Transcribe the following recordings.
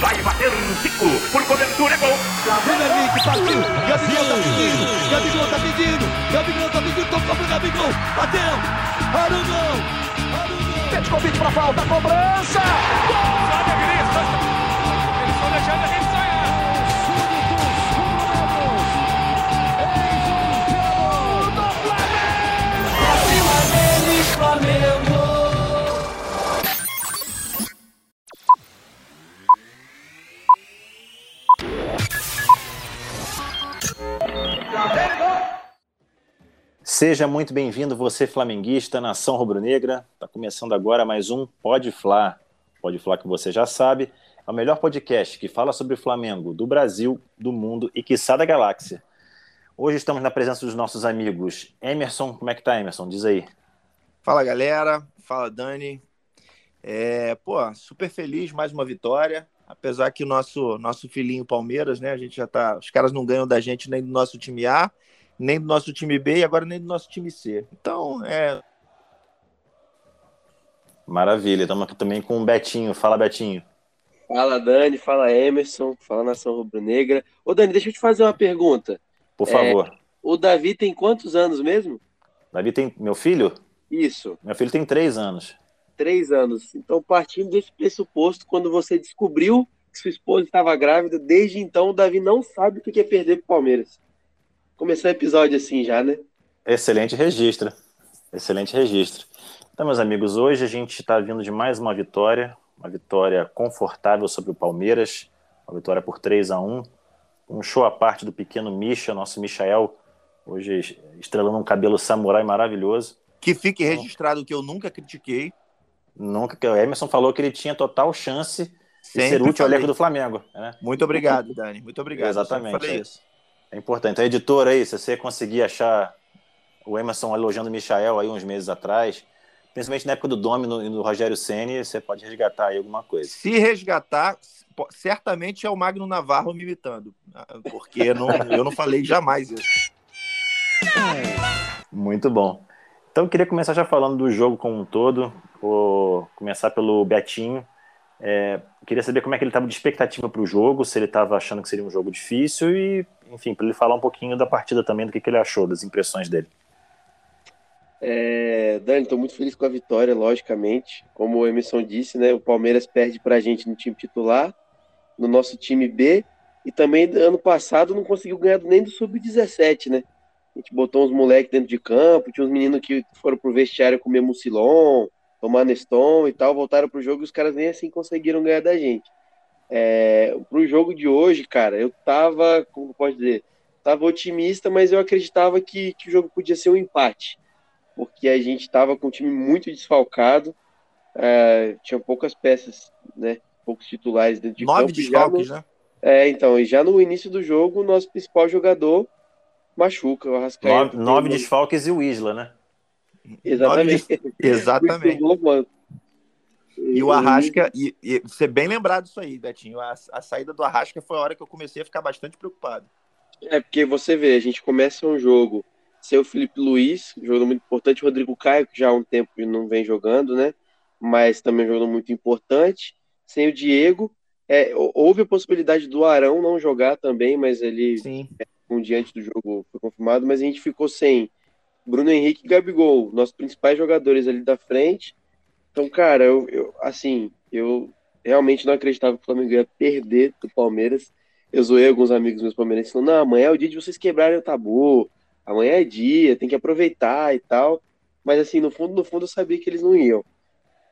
Vai bater um Zico. Por cobertura, é gol. Premier League partiu. Gabigol tá pedindo. Gabigol tá pedindo. Gabigol tá pedindo. Tocou pro Gabigol. Bateu. Arugão. Arugão. Petkovic pra falta. Cobrança. Gol. Eles Seja muito bem-vindo, você flamenguista, nação rubro-negra. Está começando agora mais um Pode Fla. Pode Fla que você já sabe, é o melhor podcast que fala sobre o Flamengo do Brasil, do mundo e quiçá da galáxia. Hoje estamos na presença dos nossos amigos Emerson. Como é que tá, Emerson? Diz aí. Fala galera, fala Dani. É, pô, super feliz, mais uma vitória. Apesar que o nosso, nosso filhinho Palmeiras, né? A gente já tá. Os caras não ganham da gente nem do nosso time A, nem do nosso time B e agora nem do nosso time C. Então, é. Maravilha, estamos aqui também com o Betinho. Fala, Betinho. Fala Dani, fala Emerson, fala Nação Rubro-Negra. Ô Dani, deixa eu te fazer uma pergunta. Por favor. O Davi tem quantos anos mesmo? Davi tem. Meu filho? Isso, Meu filho tem três anos. três anos. Então, partindo desse pressuposto, quando você descobriu que sua esposa estava grávida, desde então o Davi não sabe o que é perder pro Palmeiras. Começou o episódio assim já, né? Excelente registro. Excelente registro. Então, meus amigos, hoje a gente está vindo de mais uma vitória, uma vitória confortável sobre o Palmeiras, uma vitória por 3 a 1 Um show à parte do pequeno Misha, nosso Michael, hoje estrelando um cabelo samurai maravilhoso. Que fique registrado que eu nunca critiquei. Nunca que o Emerson falou que ele tinha total chance de ser Sempre útil ao elenco do Flamengo. né? Muito obrigado, Dani. Muito obrigado. Exatamente. Eu sempre falei isso. É importante. Então, editor aí, se você conseguir achar o Emerson elogiando o Michael aí uns meses atrás, principalmente na época do Domino e do Rogério Ceni, você pode resgatar aí alguma coisa. Se resgatar, certamente é o Magno Navarro me imitando. Porque eu não, eu não falei jamais isso. Muito bom. Então eu queria começar já falando do jogo como um todo. Vou começar pelo Betinho. É, queria saber como é que ele estava de expectativa para o jogo, se ele estava achando que seria um jogo difícil e, enfim, para ele falar um pouquinho da partida também, do que, que ele achou, das impressões dele. É, Dani, estou muito feliz com a vitória, logicamente. Como o Emerson disse, né? O Palmeiras perde pra gente no time titular, no nosso time B, e também ano passado não conseguiu ganhar nem do Sub-17, né? A gente botou uns moleques dentro de campo, tinha uns meninos que foram pro vestiário comer mucilon, tomar Neston e tal, voltaram pro jogo e os caras nem assim conseguiram ganhar da gente. É, pro jogo de hoje, cara, eu tava, como pode dizer, tava otimista, mas eu acreditava que, que o jogo podia ser um empate porque a gente estava com um time muito desfalcado, é, tinha poucas peças, né? Poucos titulares dentro de Nove campo. e já desfalques, no- né? É, então, e já no início do jogo, o nosso principal jogador machuca, o Arrascaeta. Nove, nove desfalques e o Isla, né? Exatamente. Exatamente. Bom. E o Arrasca, e, e você bem lembrado disso aí, Betinho. A, a saída do Arrasca foi a hora que eu comecei a ficar bastante preocupado. É, porque você vê, a gente começa um jogo sem o Felipe Luiz, um jogador muito importante, o Rodrigo Caio, que já há um tempo não vem jogando, né? Mas também é um jogador muito importante. Sem o Diego, é, hou- houve a possibilidade do Arão não jogar também, mas ele, Sim. um dia antes do jogo, foi confirmado. Mas a gente ficou sem Bruno Henrique e Gabigol, nossos principais jogadores ali da frente. Então, cara, eu, eu- assim, eu realmente não acreditava que o Flamengo ia perder do Palmeiras. Eu zoei alguns amigos meus palmeirenses falando, não, amanhã é o dia de vocês quebrarem o tabu, amanhã é dia, tem que aproveitar e tal. Mas assim, no fundo, no fundo eu sabia que eles não iam.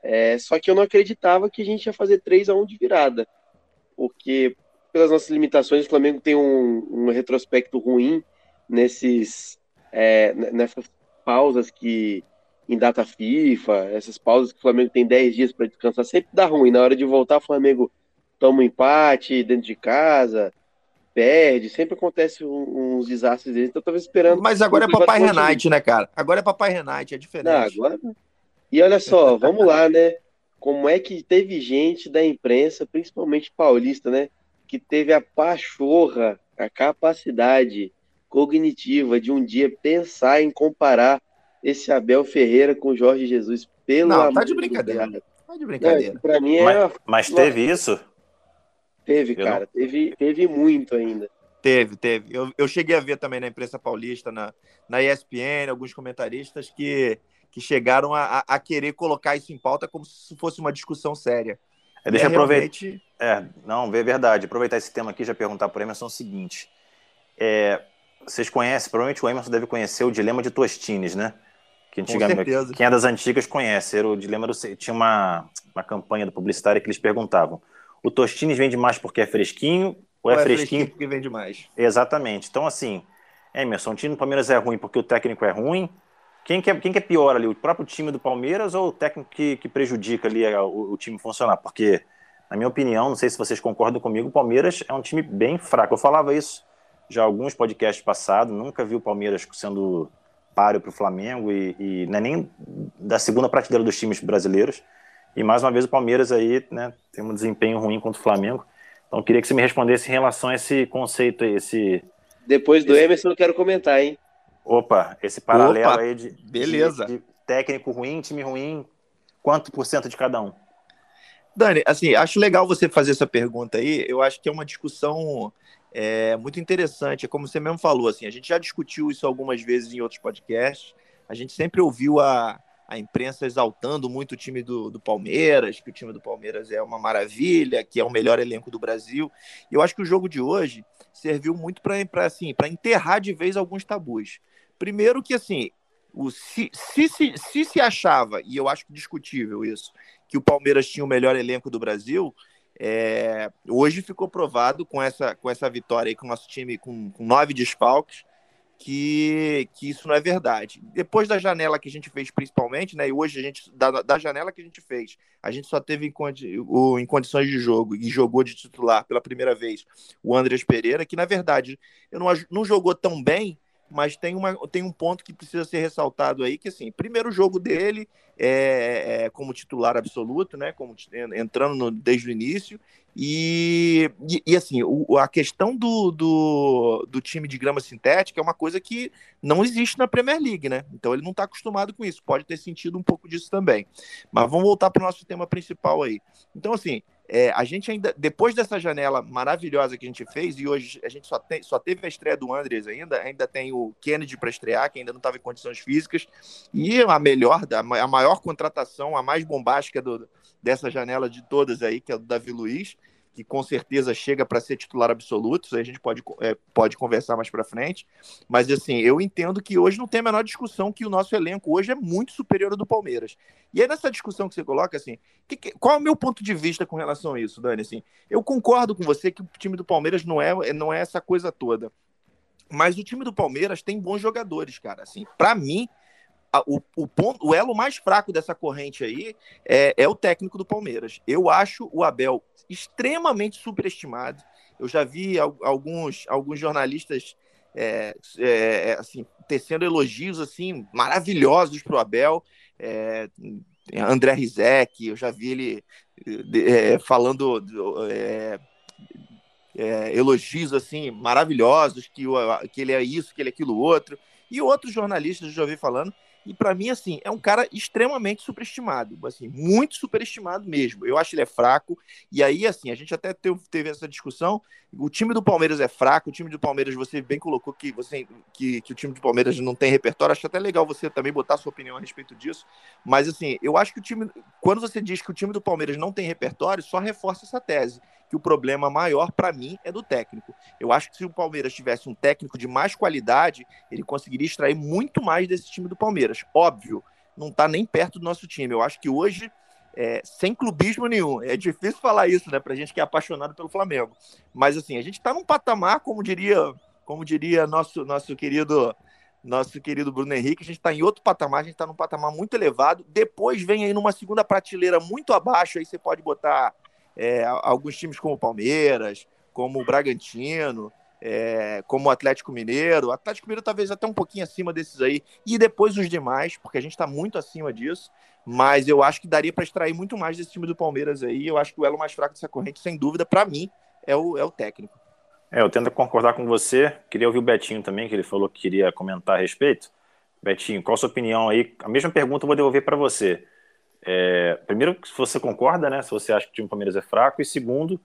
É, só que eu não acreditava que a gente ia fazer 3 a 1 de virada. Porque, pelas nossas limitações, o Flamengo tem um, um retrospecto ruim nesses, é, nessas pausas que em data FIFA, essas pausas que o Flamengo tem 10 dias para descansar, sempre dá ruim. Na hora de voltar, o Flamengo toma um empate dentro de casa, perde, sempre acontece um- uns desastres deles. Então eu tava esperando. Mas agora é Papai Renate, né, cara? Agora é Papai Renate, é Não, diferente. agora. E olha só, vamos lá, né? Como é que teve gente da imprensa, principalmente paulista, né? Que teve a pachorra, a capacidade cognitiva de um dia pensar em comparar esse Abel Ferreira com o Jorge Jesus. Pelo Não, tá amor de brincadeira. Deus. Tá de Não, brincadeira. pra mim é. Mas, mas teve isso? Teve, Eu cara. Teve, teve muito ainda. Teve, teve. Eu, eu cheguei a ver também na imprensa paulista, na, na ESPN, alguns comentaristas que, que chegaram a, a- querer colocar isso em pauta como se fosse uma discussão séria. É, deixa eu É aproveitar. realmente- É, não, é verdade. Aproveitar esse tema aqui e já perguntar para o Emerson o seguinte. É, vocês conhecem, provavelmente o Emerson deve conhecer o dilema de Tostines, né? Que antigamente, quem é das antigas conhece. Era o dilema do. Tinha uma, uma campanha do publicitária que eles perguntavam: o Tostines vende mais porque é fresquinho ou é, fresquinho? porque vende mais. Exatamente. Então, assim, Emerson, o time do Palmeiras é ruim porque o técnico é ruim. Quem que é, quem que é pior ali, o próprio time do Palmeiras ou o técnico que, que prejudica ali a- o, o time funcionar? Porque, na minha opinião, não sei se vocês concordam comigo, o Palmeiras é um time bem fraco. Eu falava isso já alguns podcasts passados, nunca vi o Palmeiras sendo páreo para o Flamengo e, e não é nem da segunda prateleira dos times brasileiros. E mais uma vez o Palmeiras aí né, tem um desempenho ruim contra o Flamengo. Então eu queria que você me respondesse em relação a esse conceito aí, esse, Depois do Emerson, eu não quero comentar, hein? Opa, esse paralelo Opa, aí de, beleza. de- de técnico ruim, time ruim, quanto por cento de cada um? Dani, assim, acho legal você fazer essa pergunta aí. Eu acho que é uma discussão é, muito interessante. É como você mesmo falou, assim, a gente já discutiu isso algumas vezes em outros podcasts. A gente sempre ouviu a, a imprensa exaltando muito o time do, do Palmeiras, que o time do Palmeiras é uma maravilha, que é o melhor elenco do Brasil. E eu acho que o jogo de hoje serviu muito para assim, enterrar de vez alguns tabus. Primeiro que assim, o, se, se, se, se se achava, e eu acho discutível isso, que o Palmeiras tinha o melhor elenco do Brasil, é, hoje ficou provado com essa, com essa vitória aí, com o nosso time com, com nove desfalques, que, que isso não é verdade. Depois da janela que a gente fez, principalmente, né? E hoje a gente, da, da janela que a gente fez, a gente só teve em, condi, o, em condições de jogo e jogou de titular pela primeira vez o Andrés Pereira, que na verdade eu não, não jogou tão bem, mas tem, uma, tem um ponto que precisa ser ressaltado aí, que assim, primeiro jogo dele é, é como titular absoluto, né? Como entrando no, desde o início. E, e, e assim, o, a questão do, do, do, time de grama sintética é uma coisa que não existe na Premier League, né? Então ele não está acostumado com isso, pode ter sentido um pouco disso também. Mas vamos voltar para o nosso tema principal aí. Então, assim, é, a gente ainda, depois dessa janela maravilhosa que a gente fez, e hoje a gente só, tem, só teve a estreia do Andres ainda, ainda tem o Kennedy para estrear, que ainda não estava em condições físicas, e a melhor, a maior contratação, a mais bombástica do, dessa janela de todas aí, que é o Davi Luiz, que com certeza chega para ser titular absoluto, isso aí a gente pode, é, pode conversar mais para frente. Mas assim, eu entendo que hoje não tem a menor discussão que o nosso elenco hoje é muito superior ao do Palmeiras. E aí nessa discussão que você coloca, assim, que, que, qual é o meu ponto de vista com relação a isso, Dani? Assim, eu concordo com você que o time do Palmeiras não é, não é essa coisa toda. Mas o time do Palmeiras tem bons jogadores, cara. Assim, para mim, o, o, ponto, o elo mais fraco dessa corrente aí é, é, o técnico do Palmeiras. Eu acho o Abel extremamente superestimado. Eu já vi alguns, alguns jornalistas é, é, assim, tecendo elogios assim maravilhosos para o Abel. É, André Rizek, eu já vi ele é, falando é, elogios assim maravilhosos que, que ele é isso, que ele é aquilo outro. E outros jornalistas eu já vi falando e para mim, assim, é um cara extremamente superestimado, assim, muito superestimado mesmo. Eu acho ele é fraco. E aí, assim, a gente até teve, essa discussão. O time do Palmeiras é fraco. O time do Palmeiras, você bem colocou que, você, que, que o time do Palmeiras não tem repertório. Acho até legal você também botar sua opinião a respeito disso. Mas, assim, eu acho que o time. Quando você diz que o time do Palmeiras não tem repertório, só reforça essa tese que o problema maior para mim é do técnico. Eu acho que se o Palmeiras tivesse um técnico de mais qualidade, ele conseguiria extrair muito mais desse time do Palmeiras. Óbvio, não está nem perto do nosso time. Eu acho que hoje, é, sem clubismo nenhum, é difícil falar isso, né, para gente que é apaixonado pelo Flamengo. Mas assim, a gente está num patamar, como diria, como diria nosso nosso querido nosso querido Bruno Henrique, a gente está em outro patamar, a gente está num patamar muito elevado. Depois vem aí numa segunda prateleira muito abaixo, aí você pode botar é, alguns times como o Palmeiras, como o Bragantino, é, como o Atlético Mineiro. O Atlético Mineiro talvez até um pouquinho acima desses aí. E depois os demais, porque a gente está muito acima disso. Mas eu acho que daria para extrair muito mais desse time do Palmeiras aí. Eu acho que o elo mais fraco dessa corrente, sem dúvida, para mim, é o, é o técnico. É, eu tento concordar com você. Queria ouvir o Betinho também, que ele falou que queria comentar a respeito. Betinho, qual a sua opinião aí? A mesma pergunta eu vou devolver para você. É, primeiro, se você concorda, né? Se você acha que o time do Palmeiras é fraco. E segundo,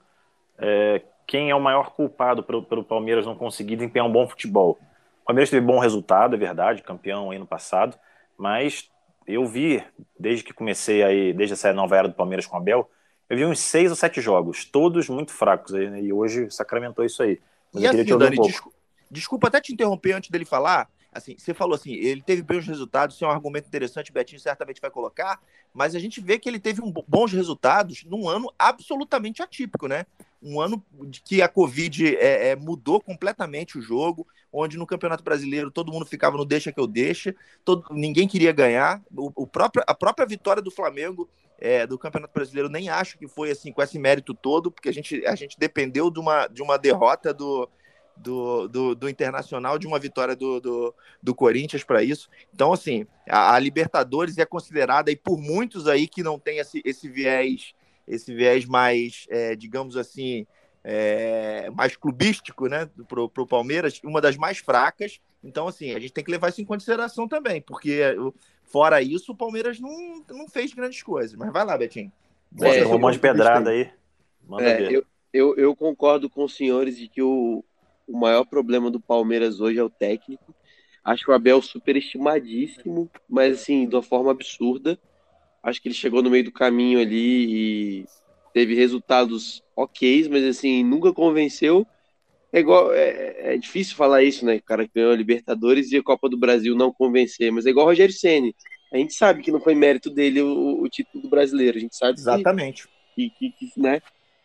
é, quem é o maior culpado pelo, pelo Palmeiras não conseguir desempenhar um bom futebol. O Palmeiras teve bom resultado, é verdade, campeão aí no passado, mas eu vi, desde que comecei aí, desde essa nova era do Palmeiras com o Abel, eu vi uns seis ou sete jogos, todos muito fracos, né, e hoje sacramentou isso aí. Mas e assim, Dani, um desculpa, desculpa até te interromper antes dele falar, assim, você falou assim, ele teve bons resultados, isso é um argumento interessante, o Betinho certamente vai colocar, mas a gente vê que ele teve um, bons resultados num ano absolutamente atípico, né? Um ano de que a Covid é, é, mudou completamente o jogo, onde no Campeonato Brasileiro todo mundo ficava no deixa que eu deixa, todo, ninguém queria ganhar. O, o próprio, a própria vitória do Flamengo é, do Campeonato Brasileiro nem acho que foi assim com esse mérito todo, porque a gente, a gente dependeu de uma, de uma derrota do, do, do, do, Internacional, de uma vitória do, do, do Corinthians para isso. Então, assim, a, a, Libertadores é considerada, e por muitos aí que não tem esse, esse viés, esse viés mais, é, digamos assim, é, mais clubístico, né, pro, pro Palmeiras, uma das mais fracas. Então, assim, a gente tem que levar isso em consideração também, porque fora isso, o Palmeiras não, não fez grandes coisas. Mas vai lá, Betinho. É, um monte de pedrada aí. É, eu, eu, eu, concordo com os senhores de que o, o maior problema do Palmeiras hoje é o técnico. Acho o Abel superestimadíssimo, mas assim, de uma forma absurda. Acho que ele chegou no meio do caminho ali e teve resultados ok, mas assim, nunca convenceu. É igual, é, é, difícil falar isso, né? O cara que ganhou a Libertadores e a Copa do Brasil não convencer, mas é igual o Rogério Ceni. A gente sabe que não foi mérito dele o, o título do brasileiro, a gente sabe Exatamente. Que, que, que, né?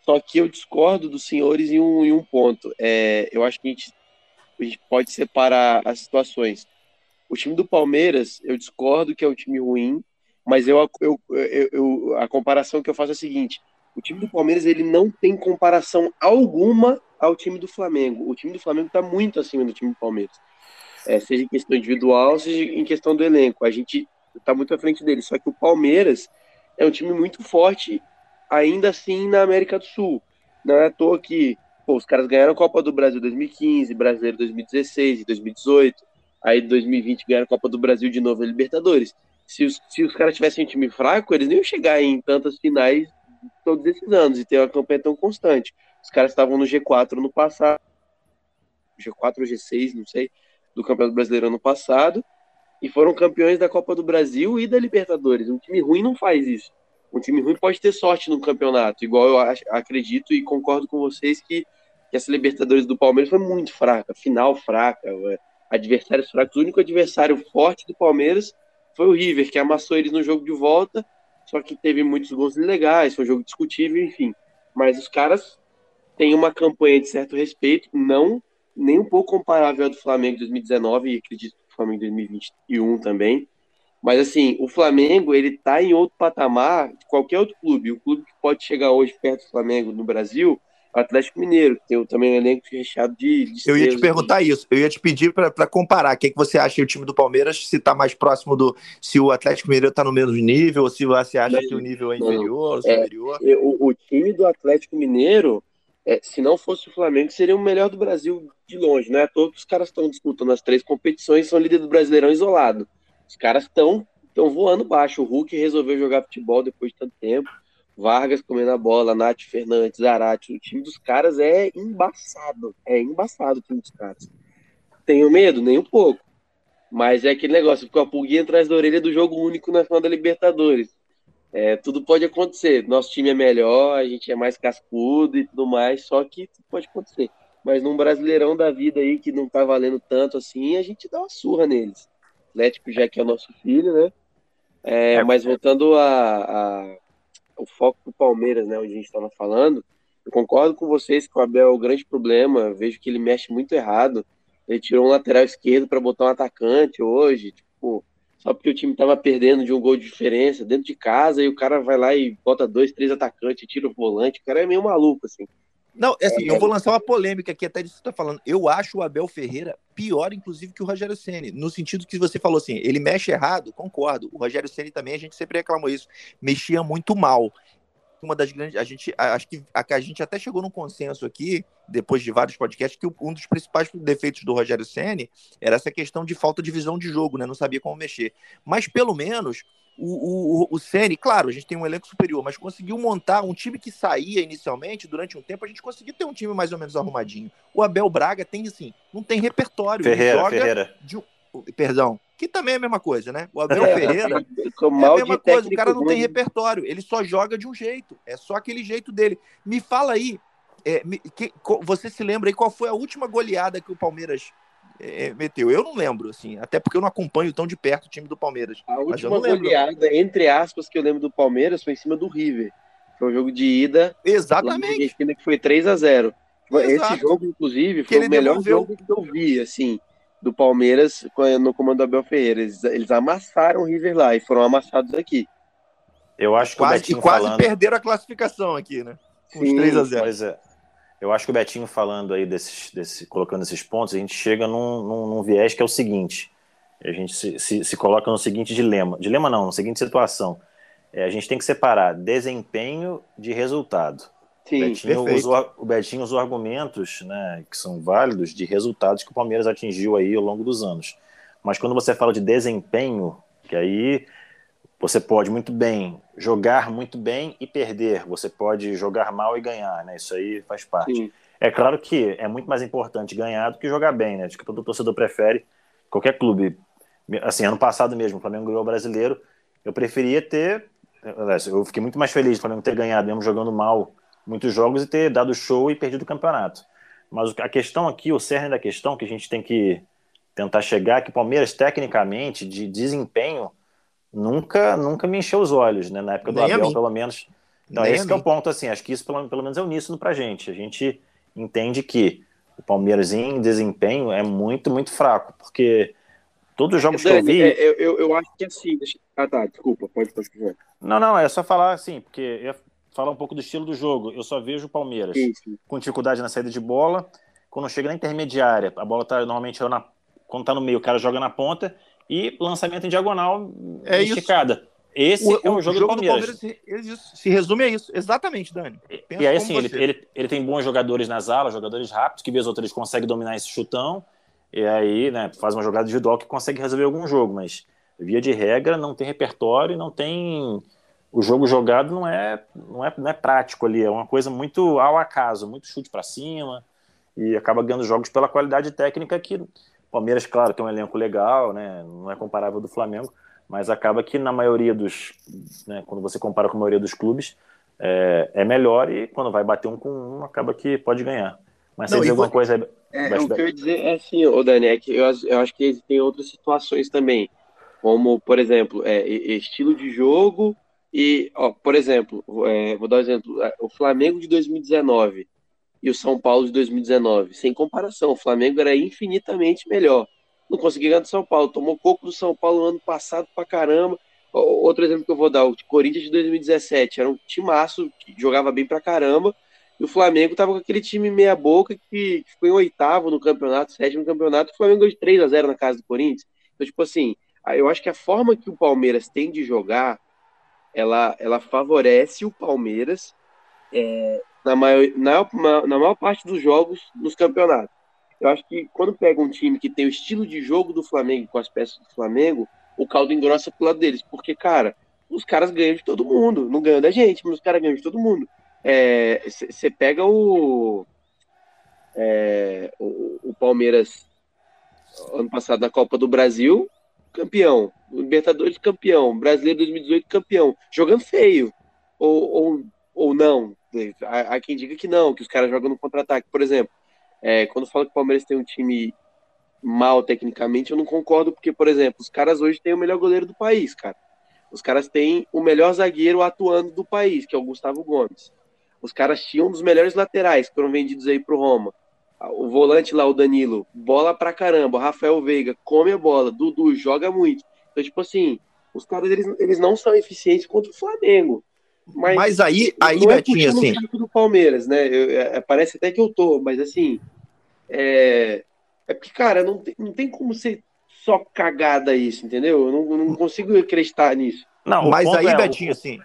Só que eu discordo dos senhores em um, em um ponto. É, eu acho que a gente, a gente pode separar as situações. O time do Palmeiras, eu discordo que é um time ruim, mas eu, eu, eu, eu, a comparação que eu faço é a seguinte: o time do Palmeiras ele não tem comparação alguma ao time do Flamengo. O time do Flamengo está muito acima do time do Palmeiras, é, seja em questão individual, seja em questão do elenco. A gente está muito à frente dele. Só que o Palmeiras é um time muito forte ainda assim na América do Sul. Não é à toa que pô, os caras ganharam a Copa do Brasil 2015, Brasileiro 2016 e 2018, aí 2020 ganharam a Copa do Brasil de novo a Libertadores. Se os, se os caras tivessem um time fraco, eles nem iam chegar em tantas finais todos esses anos e ter uma campanha tão constante. Os caras estavam no G4 no passado, G4 ou G6, não sei, do Campeonato Brasileiro ano passado, e foram campeões da Copa do Brasil e da Libertadores. Um time ruim não faz isso. Um time ruim pode ter sorte no campeonato, igual eu acredito e concordo com vocês que, que essa Libertadores do Palmeiras foi muito fraca, final fraca, é, adversários fracos. O único adversário forte do Palmeiras foi o River, que amassou eles no jogo de volta, só que teve muitos gols ilegais, foi um jogo discutível, enfim. Mas os caras têm uma campanha de certo respeito, não nem um pouco comparável à do Flamengo 2019 e acredito que o Flamengo 2021 também. Mas assim, o Flamengo, ele tá em outro patamar de qualquer outro clube. O clube que pode chegar hoje perto do Flamengo no Brasil o Atlético Mineiro, que tem também um elenco recheado de. de eu ia te perguntar isso, eu ia te pedir para comparar. O que, é que você acha o time do Palmeiras, se está mais próximo do. Se o Atlético Mineiro está no mesmo nível, ou se você acha não, que o nível é inferior ou é, superior? É, o, o, time do Atlético Mineiro, é, se não fosse o Flamengo, seria o melhor do Brasil de longe. É toa que os caras estão disputando as três competições são líder do Brasileirão isolado. Os caras estão voando baixo. O Hulk resolveu jogar futebol depois de tanto tempo. Vargas comendo a bola, Nath Fernandes, Zarate. O time dos caras é embaçado. É embaçado o time dos caras. Tenho medo? Nem um pouco. Mas é aquele negócio, ficou a pulguinha atrás da orelha do jogo único na final da Libertadores. É, tudo pode acontecer. Nosso time é melhor, a gente é mais cascudo e tudo mais, só que tudo pode acontecer. Mas num brasileirão da vida aí que não tá valendo tanto assim, a gente dá uma surra neles. Atlético já que é o nosso filho, né? É, é. mas voltando a, a, o foco do Palmeiras, né, onde a gente estava falando, eu concordo com vocês que o Abel é o grande problema. vejo que ele mexe muito errado. Ele tirou um lateral esquerdo para botar um atacante hoje, tipo, só porque o time estava perdendo de um gol de diferença dentro de casa e o cara vai lá e bota dois, três atacantes, tira o volante. O cara é meio maluco, assim. Não, é assim, eu vou lançar uma polêmica aqui até disso que você tá falando. Eu acho o Abel Ferreira pior, inclusive, que o Rogério Ceni, no sentido que você falou assim, ele mexe errado, concordo. O Rogério Ceni também, a gente sempre reclamou isso, mexia muito mal. Uma das grandes. A gente, acho que a, a gente até chegou num consenso aqui, depois de vários podcasts, que um dos principais defeitos do Rogério Ceni era essa questão de falta de visão de jogo, né? Não sabia como mexer. Mas pelo menos o, o, o Ceni, claro, a gente tem um elenco superior, mas conseguiu montar um time que saía inicialmente, durante um tempo, a gente conseguiu ter um time mais ou menos arrumadinho. O Abel Braga tem, assim, não tem repertório. Ferreira, Ferreira. De, perdão, que também é a mesma coisa, né? O Abel é, Ferreira é a mesma coisa, o cara não tem repertório, ele só joga de um jeito, é só aquele jeito dele. Me fala aí, é, me, que, você se lembra aí qual foi a última goleada que o Palmeiras é, meteu? Eu não lembro, assim, até porque eu não acompanho tão de perto o time do Palmeiras. A última goleada, entre aspas, que eu lembro do Palmeiras foi em cima do River. Foi um jogo de ida. Exatamente. Que foi 3 a 0 Esse jogo, inclusive, foi o melhor devolveu... jogo que eu vi, assim do Palmeiras no comando do Abel Ferreira. Eles, eles amassaram o River lá e foram amassados aqui. Eu acho que quase, o Betinho e quase falando... perderam a classificação aqui, né? Com os 3 a 0 Pois é. Eu acho que o Betinho falando aí desses, desse, colocando esses pontos, a gente chega num, num, num viés que é o seguinte: a gente se, se, se, coloca no seguinte dilema, dilema não, na seguinte situação. É, a gente tem que separar desempenho de resultado. Sim, Betinho usou, o Betinho usou argumentos né, que são válidos de resultados que o Palmeiras atingiu aí ao longo dos anos. Mas quando você fala de desempenho, que aí você pode muito bem jogar muito bem e perder, você pode jogar mal e ganhar, né? Isso aí faz parte. Sim. É claro que é muito mais importante ganhar do que jogar bem, né? Acho que todo torcedor prefere qualquer clube. Assim, ano passado mesmo, o Flamengo ganhou o brasileiro. Eu preferia ter. Eu fiquei muito mais feliz do Flamengo ter ganhado, mesmo jogando mal muitos jogos e ter dado show e perdido o campeonato. Mas a questão aqui, o cerne da questão que a gente tem que tentar chegar, é que o Palmeiras, tecnicamente, de desempenho, nunca nunca me encheu os olhos, né? Na época do Nem Abel, pelo menos. Então, Nem esse é o ponto, assim, acho que isso pelo, pelo menos é uníssono pra gente. A gente entende que o Palmeiras em desempenho é muito, muito fraco, porque todos os jogos Dani, que eu vi... É, eu, eu, eu, acho que é assim... Deixa... Ah, tá, desculpa, pode continuar. Não, não, é só falar assim, porque falar um pouco do estilo do jogo. Eu só vejo o Palmeiras Isso. com dificuldade na saída de bola. Quando chega na intermediária, a bola tá normalmente na, quando tá no meio, o cara joga na ponta e lançamento em diagonal é esticada. Isso. Esse o, é o, jogo, o jogo do Palmeiras. Do Palmeiras se, se, resume a isso. Exatamente, Dani. Penso e aí, assim, ele, ele, ele, tem bons jogadores nas alas, jogadores rápidos, que vez ou outra eles conseguem dominar esse chutão. E aí, né, faz uma jogada individual que consegue resolver algum jogo. Mas, via de regra, não tem repertório, não tem o jogo jogado não é, não é, não é prático ali, é uma coisa muito ao acaso, muito chute para cima e acaba ganhando jogos pela qualidade técnica que o Palmeiras, claro, tem um elenco legal, né, não é comparável do Flamengo, mas acaba que na maioria dos, né, quando você compara com a maioria dos clubes, é, é melhor e quando vai bater um com um, acaba que pode ganhar. Mas se alguma coisa... É, é, o que eu ia dizer é assim, ô Dani, é que eu, eu acho que existem outras situações também, como, por exemplo, é, estilo de jogo e, ó, por exemplo, é, vou dar um exemplo: é, o Flamengo de 2019 e o São Paulo de 2019, sem comparação, o Flamengo era infinitamente melhor. Não conseguia ganhar do São Paulo, tomou coco do São Paulo no ano passado pra caramba. Outro exemplo que eu vou dar: o Corinthians de 2017 era um timaço que jogava bem pra caramba. E o Flamengo tava com aquele time meia-boca que ficou em oitavo no campeonato, sétimo no campeonato. O Flamengo ganhou de 3 a 0 na casa do Corinthians. Então, tipo assim, eu acho que a forma que o Palmeiras tem de jogar ela, ela favorece o Palmeiras é, na, maior, na, na maior parte dos jogos nos campeonatos. Eu acho que quando pega um time que tem o estilo de jogo do Flamengo, com as peças do Flamengo, o caldo engrossa pro lado deles. Porque, cara, os caras ganham de todo mundo. Não ganham da gente, mas os caras ganham de todo mundo. Você é, pega o, é, o, o Palmeiras ano passado na Copa do Brasil, campeão. Libertadores campeão. Brasileiro 2018 campeão. Jogando feio. Ou, ou, ou não. Há, quem diga que não, que os caras jogam no contra-ataque. Por exemplo, é, quando fala que o Palmeiras tem um time mal tecnicamente, eu não concordo, porque, por exemplo, os caras hoje têm o melhor goleiro do país, cara. Os caras têm o melhor zagueiro atuando do país, que é o Gustavo Gomes. Os caras tinham um dos melhores laterais que foram vendidos aí pro Roma o volante lá, o Danilo, bola pra caramba. O Rafael Veiga come a bola. Dudu joga muito. Então, tipo assim, os caras eles, eles não são eficientes contra o Flamengo. Mas, mas aí, aí é Betinho, assim. do Palmeiras, né? Eu, é, parece até que eu tô, mas assim. É, é porque, cara, não tem, não tem como ser só cagada isso, entendeu? Eu não, não consigo acreditar nisso. Não, mas aí, é, Betinho, o... assim.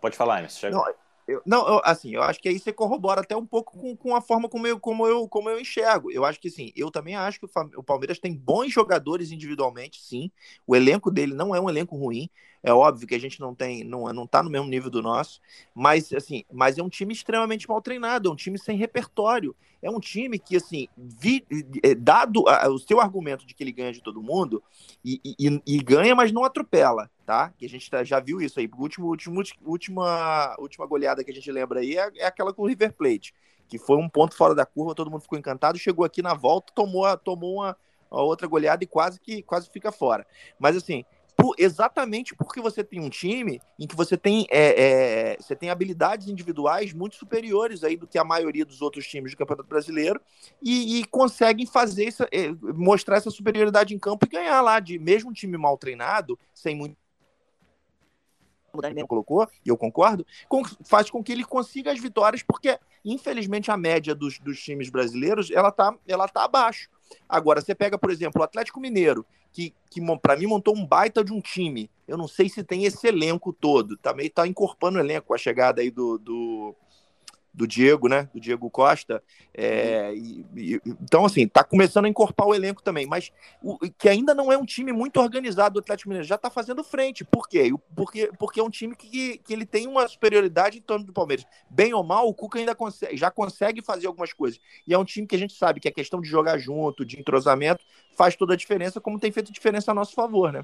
Pode falar, Emerson. Não, Eu, não, eu, assim, eu acho que aí você corrobora até um pouco com, com a forma como eu, como, eu, como eu enxergo. Eu acho que sim, eu também acho que o, o Palmeiras tem bons jogadores individualmente, sim. O elenco dele não é um elenco ruim. É óbvio que a gente não tem, não, não tá no mesmo nível do nosso, mas assim, mas é um time extremamente mal treinado, é um time sem repertório. É um time que, assim, vi, é, dado a, o seu argumento de que ele ganha de todo mundo, e, e, e ganha, mas não atropela, tá? Que a gente tá, já viu isso aí. Último, último, última, última goleada que a gente lembra aí é, é aquela com o River Plate, que foi um ponto fora da curva, todo mundo ficou encantado, chegou aqui na volta, tomou, tomou uma, uma outra goleada e quase que quase fica fora. Mas assim, por, exatamente porque você tem um time em que você tem, é, é, você tem habilidades individuais muito superiores aí do que a maioria dos outros times do Campeonato Brasileiro e, e conseguem fazer essa, é, mostrar essa superioridade em campo e ganhar lá de mesmo um time mal treinado, sem muito o Daniel colocou, e eu concordo, com, faz com que ele consiga as vitórias, porque, infelizmente, a média dos, dos times brasileiros ela tá, ela tá abaixo. Agora, você pega, por exemplo, o Atlético Mineiro, que, que para mim montou um baita de um time. Eu não sei se tem esse elenco todo. Também tá, tá incorporando o elenco a chegada aí do, do, do Diego, né? Do Diego Costa. É, e, e, então, assim, tá começando a incorporar o elenco também, mas o, que ainda não é um time muito organizado do Atlético Mineiro, já tá fazendo frente. Por quê? Porque, porque é um time que, que ele tem uma superioridade em torno do Palmeiras. Bem ou mal, o Cuca ainda consegue, já consegue fazer algumas coisas. E é um time que a gente sabe que a questão de jogar junto, de entrosamento, faz toda a diferença, como tem feito diferença a nosso favor, né?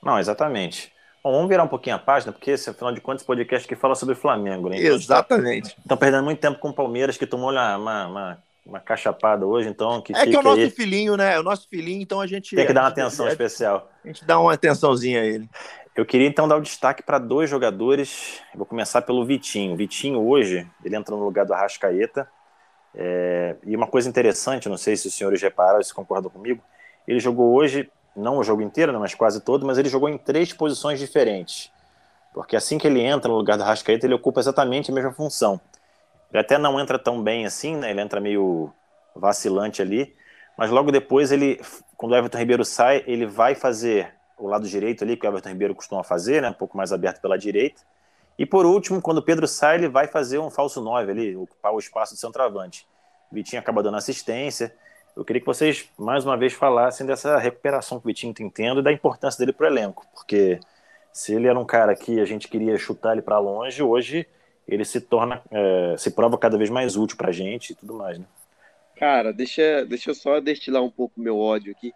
Não, exatamente. Bom, vamos virar um pouquinho a página, porque esse, afinal de contas, podcast que fala sobre Flamengo, né? Então, Exatamente. Estão perdendo muito tempo com o Palmeiras, que tomou uma, uma, uma, uma cachapada hoje, então. Que é que é o nosso aí. filhinho, né? É o nosso filhinho, então a gente. Tem que dar uma atenção a, especial. A gente dá uma atençãozinha a ele. Eu queria então dar o destaque para dois jogadores. vou começar pelo Vitinho. O Vitinho hoje, ele entrou no lugar do Arrascaeta. É... E uma coisa interessante, não sei se os senhores repararam, se concordam comigo, ele jogou hoje, não o jogo inteiro, né, mas quase todo, mas ele jogou em três posições diferentes. Porque assim que ele entra no lugar do Rascaeta, ele ocupa exatamente a mesma função. Ele até não entra tão bem assim, né? Ele entra meio vacilante ali, mas logo depois ele, quando o Everton Ribeiro sai, ele vai fazer o lado direito ali, que o Everton Ribeiro costuma fazer, né? Um pouco mais aberto pela direita. E por último, quando o Pedro sai, ele vai fazer um falso 9 ali, ocupar o espaço do centroavante. Vitinho acaba dando assistência. Eu queria que vocês, mais uma vez, falassem dessa recuperação que o Vitinho está tendo e da importância dele para o elenco, porque se ele era um cara que a gente queria chutar ele para longe, hoje ele se torna, é, se prova cada vez mais útil para a gente e tudo mais, né? Cara, deixa, deixa eu só destilar um pouco meu ódio aqui.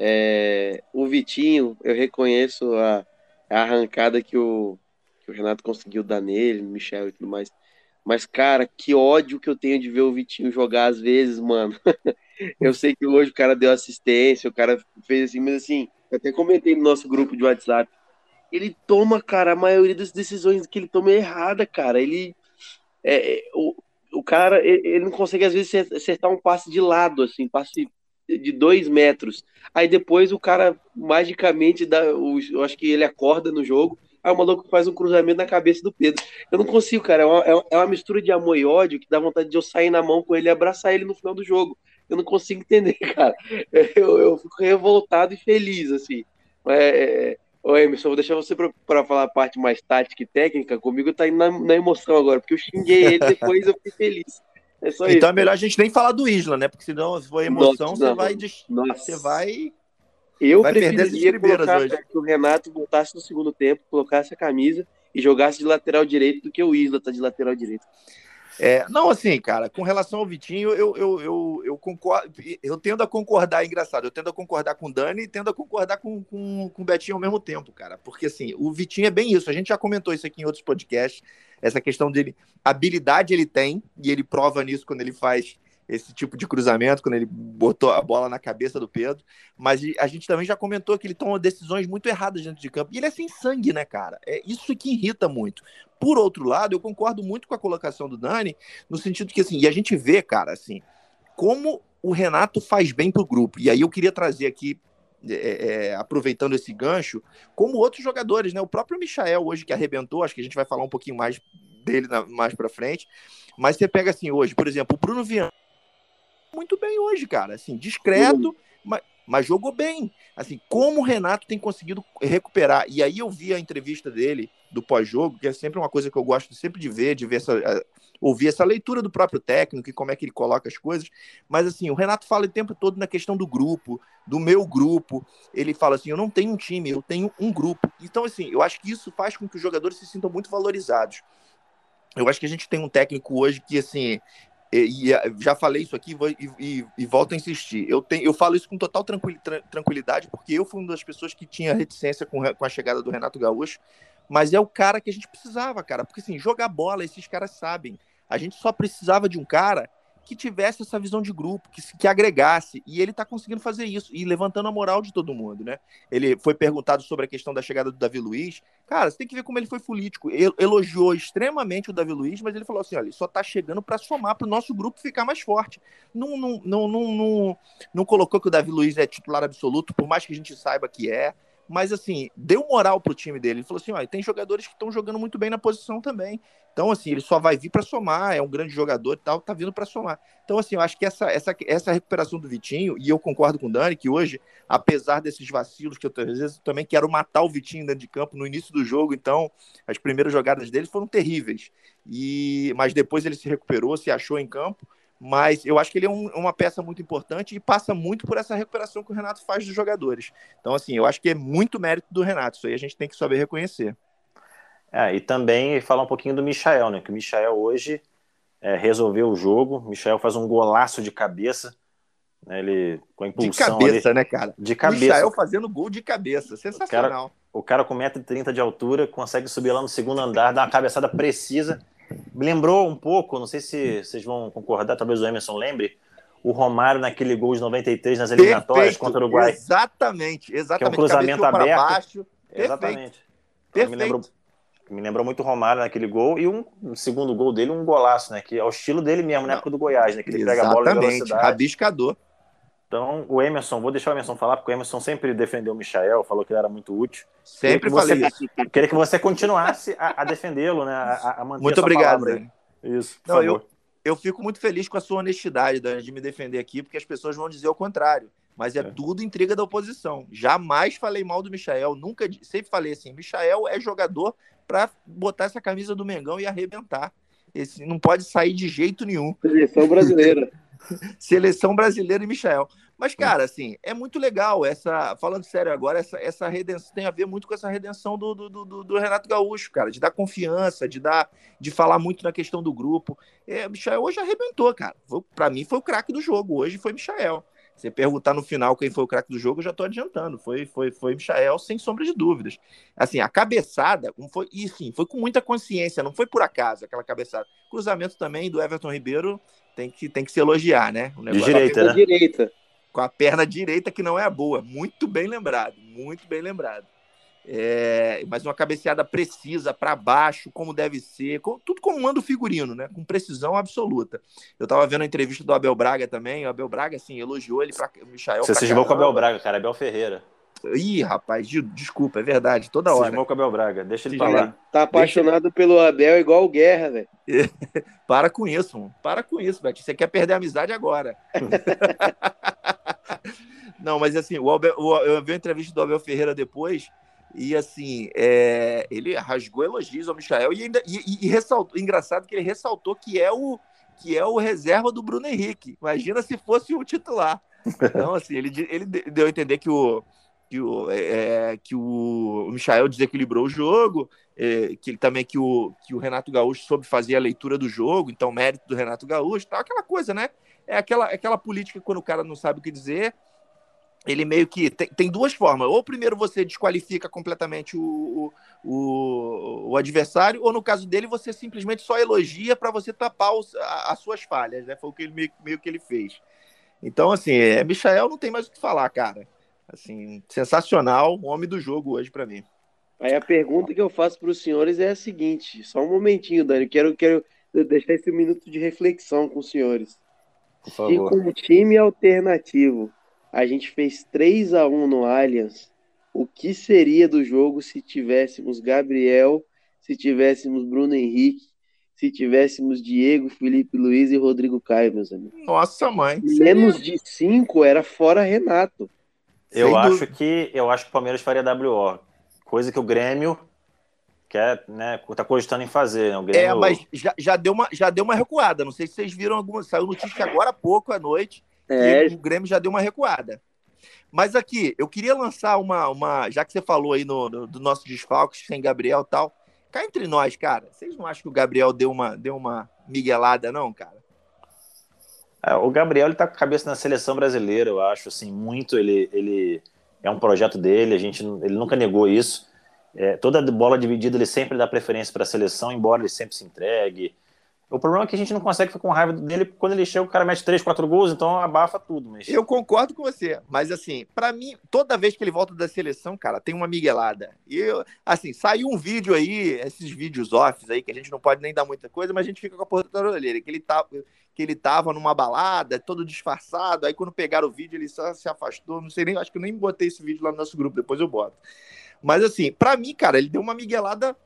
É, o Vitinho, eu reconheço a, a arrancada que o, que o Renato conseguiu dar nele, Michel e tudo mais. Mas, cara, que ódio que eu tenho de ver o Vitinho jogar às vezes, mano. eu sei que hoje o cara deu assistência, o cara fez assim, mas assim, eu até comentei no nosso grupo de WhatsApp ele toma, cara, a maioria das decisões que ele toma é errada, cara. Ele. É, é, o, o cara, ele não consegue, às vezes, acertar um passe de lado, assim, passe de dois metros. Aí depois o cara magicamente dá. Eu acho que ele acorda no jogo. Aí o maluco faz um cruzamento na cabeça do Pedro. Eu não consigo, cara. É uma, é uma mistura de amor e ódio que dá vontade de eu sair na mão com ele e abraçar ele no final do jogo. Eu não consigo entender, cara. Eu, eu fico revoltado e feliz, assim. É, é Ô Emerson, vou deixar você para falar a parte mais tática e técnica. Comigo tá indo na, na emoção agora, porque eu xinguei ele depois eu fiquei feliz. É então isso. é melhor a gente nem falar do Isla, né? Porque senão, se for emoção, Nossa, você vai. Nossa. Você vai. Eu vai preferiria colocar hoje. que o Renato voltasse no segundo tempo, colocasse a camisa e jogasse de lateral direito do que o Isla tá de lateral direito. É, não, assim, cara, com relação ao Vitinho, eu, eu, eu, eu, concordo, eu tendo a concordar, é engraçado, eu tendo a concordar com o Dani e tendo a concordar com, com, com o Betinho ao mesmo tempo, cara, porque assim, o Vitinho é bem isso, a gente já comentou isso aqui em outros podcasts, essa questão dele, habilidade ele tem, e ele prova nisso quando ele faz esse tipo de cruzamento, quando ele botou a bola na cabeça do Pedro. Mas a gente também já comentou que ele toma decisões muito erradas dentro de campo. E ele é sem sangue, né, cara? É isso que irrita muito. Por outro lado, eu concordo muito com a colocação do Dani, no sentido que, assim, e a gente vê, cara, assim, como o Renato faz bem pro grupo. E aí eu queria trazer aqui é, é, aproveitando esse gancho, como outros jogadores, né? O próprio Michael hoje que arrebentou, acho que a gente vai falar um pouquinho mais dele na, mais para frente. Mas você pega assim hoje, por exemplo, o Bruno Viana muito bem hoje, cara. Assim, discreto, mas, mas jogou bem. Assim, como o Renato tem conseguido recuperar. E aí eu vi a entrevista dele do pós-jogo, que é sempre uma coisa que eu gosto sempre de ver, de ver essa, ouvir essa leitura do próprio técnico e como é que ele coloca as coisas. Mas assim, o Renato fala o tempo todo na questão do grupo, do meu grupo. Ele fala assim: eu não tenho um time, eu tenho um grupo. Então, assim, eu acho que isso faz com que os jogadores se sintam muito valorizados. Eu acho que a gente tem um técnico hoje que, assim, e, e, já falei isso aqui e, e, e, volto a insistir. Eu, tenho, eu falo isso com total tranquilidade, porque eu fui uma das pessoas que tinha reticência com, com a chegada do Renato Gaúcho, mas é o cara que a gente precisava, cara. Porque assim, jogar bola, esses caras sabem. A gente só precisava de um cara que tivesse essa visão de grupo, que, que agregasse, e ele está conseguindo fazer isso, e levantando a moral de todo mundo, né? Ele foi perguntado sobre a questão da chegada do Davi Luiz. Cara, você tem que ver como ele foi político. Ele elogiou extremamente o Davi Luiz, mas ele falou assim: olha, ele só está chegando para somar para o nosso grupo ficar mais forte. Não, não, não, não, não, não colocou que o Davi Luiz é titular absoluto, por mais que a gente saiba que é mas assim, deu moral pro time dele. Ele falou assim: ó, tem jogadores que estão jogando muito bem na posição também. Então, assim, ele só vai vir para somar, é um grande jogador e tal, tá vindo para somar. Então, assim, eu acho que essa, essa, essa recuperação do Vitinho, e eu concordo com o Dani, que hoje, apesar desses vacilos, que eu às vezes também quero matar o Vitinho dentro de campo no início do jogo, então, as primeiras jogadas dele foram terríveis. E Mas depois ele se recuperou, se achou em campo mas eu acho que ele é um, uma peça muito importante e passa muito por essa recuperação que o Renato faz dos jogadores. Então, assim, eu acho que é muito mérito do Renato, isso aí a gente tem que saber reconhecer. É, e também falar um pouquinho do Michael, né? Que o Michael hoje é, resolveu o jogo. O Michael faz um golaço de cabeça. Né? Ele com a impulsão. De cabeça, ali, né, cara? De cabeça. Michael fazendo gol de cabeça. Sensacional. O cara, o cara com 1,30m de altura consegue subir lá no segundo andar, dar uma cabeçada precisa me lembrou um pouco, não sei se vocês vão concordar, talvez o Emerson lembre, o Romário naquele gol de 93 nas eliminatórias Perfeito, contra o Uruguai. Exatamente, exatamente. Que é um cruzamento aberto. Baixo. Exatamente. Perfeito. Me lembrou, me lembrou muito o Romário naquele gol e um, um, segundo gol dele, um golaço, né? Que é o estilo dele mesmo, na época do Goiás, né? Que ele exatamente. pega a bola na velocidade. Rabiscador. Então, o Emerson, vou deixar o Emerson falar, porque o Emerson sempre defendeu o Michael, falou que ele era muito útil. Sempre falei você, isso. Queria que você continuasse a, a defendê-lo, né? A, a manter muito obrigado, Dani. Isso. Não, favor. eu, eu fico muito feliz com a sua honestidade, Dani, de me defender aqui, porque as pessoas vão dizer o contrário. Mas é, é. tudo intriga da oposição. Jamais falei mal do Michael, nunca, sempre falei assim: Michael é jogador para botar essa camisa do Mengão e arrebentar. Esse não pode sair de jeito nenhum. Seleção brasileira. Seleção brasileira e Michael. Mas, cara, assim, é muito legal essa. Falando sério agora, essa, essa redenção tem a ver muito com essa redenção do, do, do, do Renato Gaúcho, cara, de dar confiança, de dar, de falar muito na questão do grupo. É, Michael hoje arrebentou, cara. Para mim foi o craque do jogo. Hoje foi Michael. Você perguntar no final quem foi o craque do jogo, eu já estou adiantando. Foi, foi, foi Michael, sem sombra de dúvidas. Assim, a cabeçada, foi, e sim, foi com muita consciência, não foi por acaso aquela cabeçada. Cruzamento também do Everton Ribeiro tem que, tem que se elogiar, né? O negócio... De direita, né? direita com a perna direita que não é boa. Muito bem lembrado, muito bem lembrado. É, mas uma cabeceada precisa para baixo, como deve ser, com, tudo como manda o figurino, né? Com precisão absoluta. Eu tava vendo a entrevista do Abel Braga também. O Abel Braga, assim, elogiou ele para o Michael. Você se com o Abel Braga, cara, Abel Ferreira. Ih, rapaz, desculpa, é verdade, toda hora. Se com o Abel Braga, deixa ele falar. Tá apaixonado deixa... pelo Abel igual o Guerra, velho. para com isso, mano. para com isso, velho. Você quer perder a amizade agora. Não, mas assim, o Abel, o, eu vi a entrevista do Abel Ferreira depois, e assim, é, ele rasgou elogios ao Michael e ainda e, e, ressaltou, engraçado que ele ressaltou que é o que é o reserva do Bruno Henrique. Imagina se fosse o titular. Então, assim, ele, ele deu a entender que o, que o, é, é que o Michael desequilibrou o jogo, é, que ele também que o, que o Renato Gaúcho soube fazer a leitura do jogo, então mérito do Renato Gaúcho, tal, aquela coisa, né? É aquela, aquela política quando o cara não sabe o que dizer, ele meio que tem, tem duas formas. Ou primeiro você desqualifica completamente o, o, o adversário, ou no caso dele, você simplesmente só elogia para você tapar os, a, as suas falhas, né? Foi o que ele meio, meio que ele fez. Então, assim, é, Michael não tem mais o que falar, cara. Assim, sensacional, homem do jogo hoje para mim. Aí a pergunta que eu faço para os senhores é a seguinte: só um momentinho, Dani, quero, quero deixar esse minuto de reflexão com os senhores. Se com um time alternativo a gente fez 3 a 1 no Allianz. O que seria do jogo se tivéssemos Gabriel, se tivéssemos Bruno Henrique, se tivéssemos Diego, Felipe Luiz e Rodrigo Caio, meus amigos? Nossa, mãe. Menos de 5 era fora Renato. Eu Sem acho dúvida. que eu acho que o Palmeiras faria WO, coisa que o Grêmio quer, né, tá cogitando em fazer. Né? O Grêmio, É, mas já, já, deu uma, já deu uma recuada. Não sei se vocês viram alguma. Saiu notícia agora há pouco à noite. É, que o Grêmio já deu uma recuada. Mas aqui, eu queria lançar uma. uma já que você falou aí no, no- do nosso desfalques sem Gabriel e tal. Cá entre nós, cara. Vocês não acham que o Gabriel deu uma, deu uma miguelada, não, cara? É, o Gabriel ele tá com a cabeça na seleção brasileira, eu acho, assim, muito. Ele, ele é um projeto dele, a gente, ele nunca negou isso. É, toda bola dividida ele sempre dá preferência para a seleção, embora ele sempre se entregue. O problema é que a gente não consegue ficar com raiva dele quando ele chega, o cara mete 3, 4 gols, então abafa tudo. Mas Eu concordo com você, mas assim, pra mim, toda vez que ele volta da seleção, cara, tem uma miguelada. E eu, assim, saiu um vídeo aí, esses vídeos offs aí, que a gente não pode nem dar muita coisa, mas a gente fica com a porra da orelha, que ele tava, que ele tava numa balada, todo disfarçado, aí quando pegaram o vídeo ele só se afastou, não sei nem, acho que eu nem botei esse vídeo lá no nosso grupo, depois eu boto. Mas assim, pra mim, cara, ele deu uma miguelada,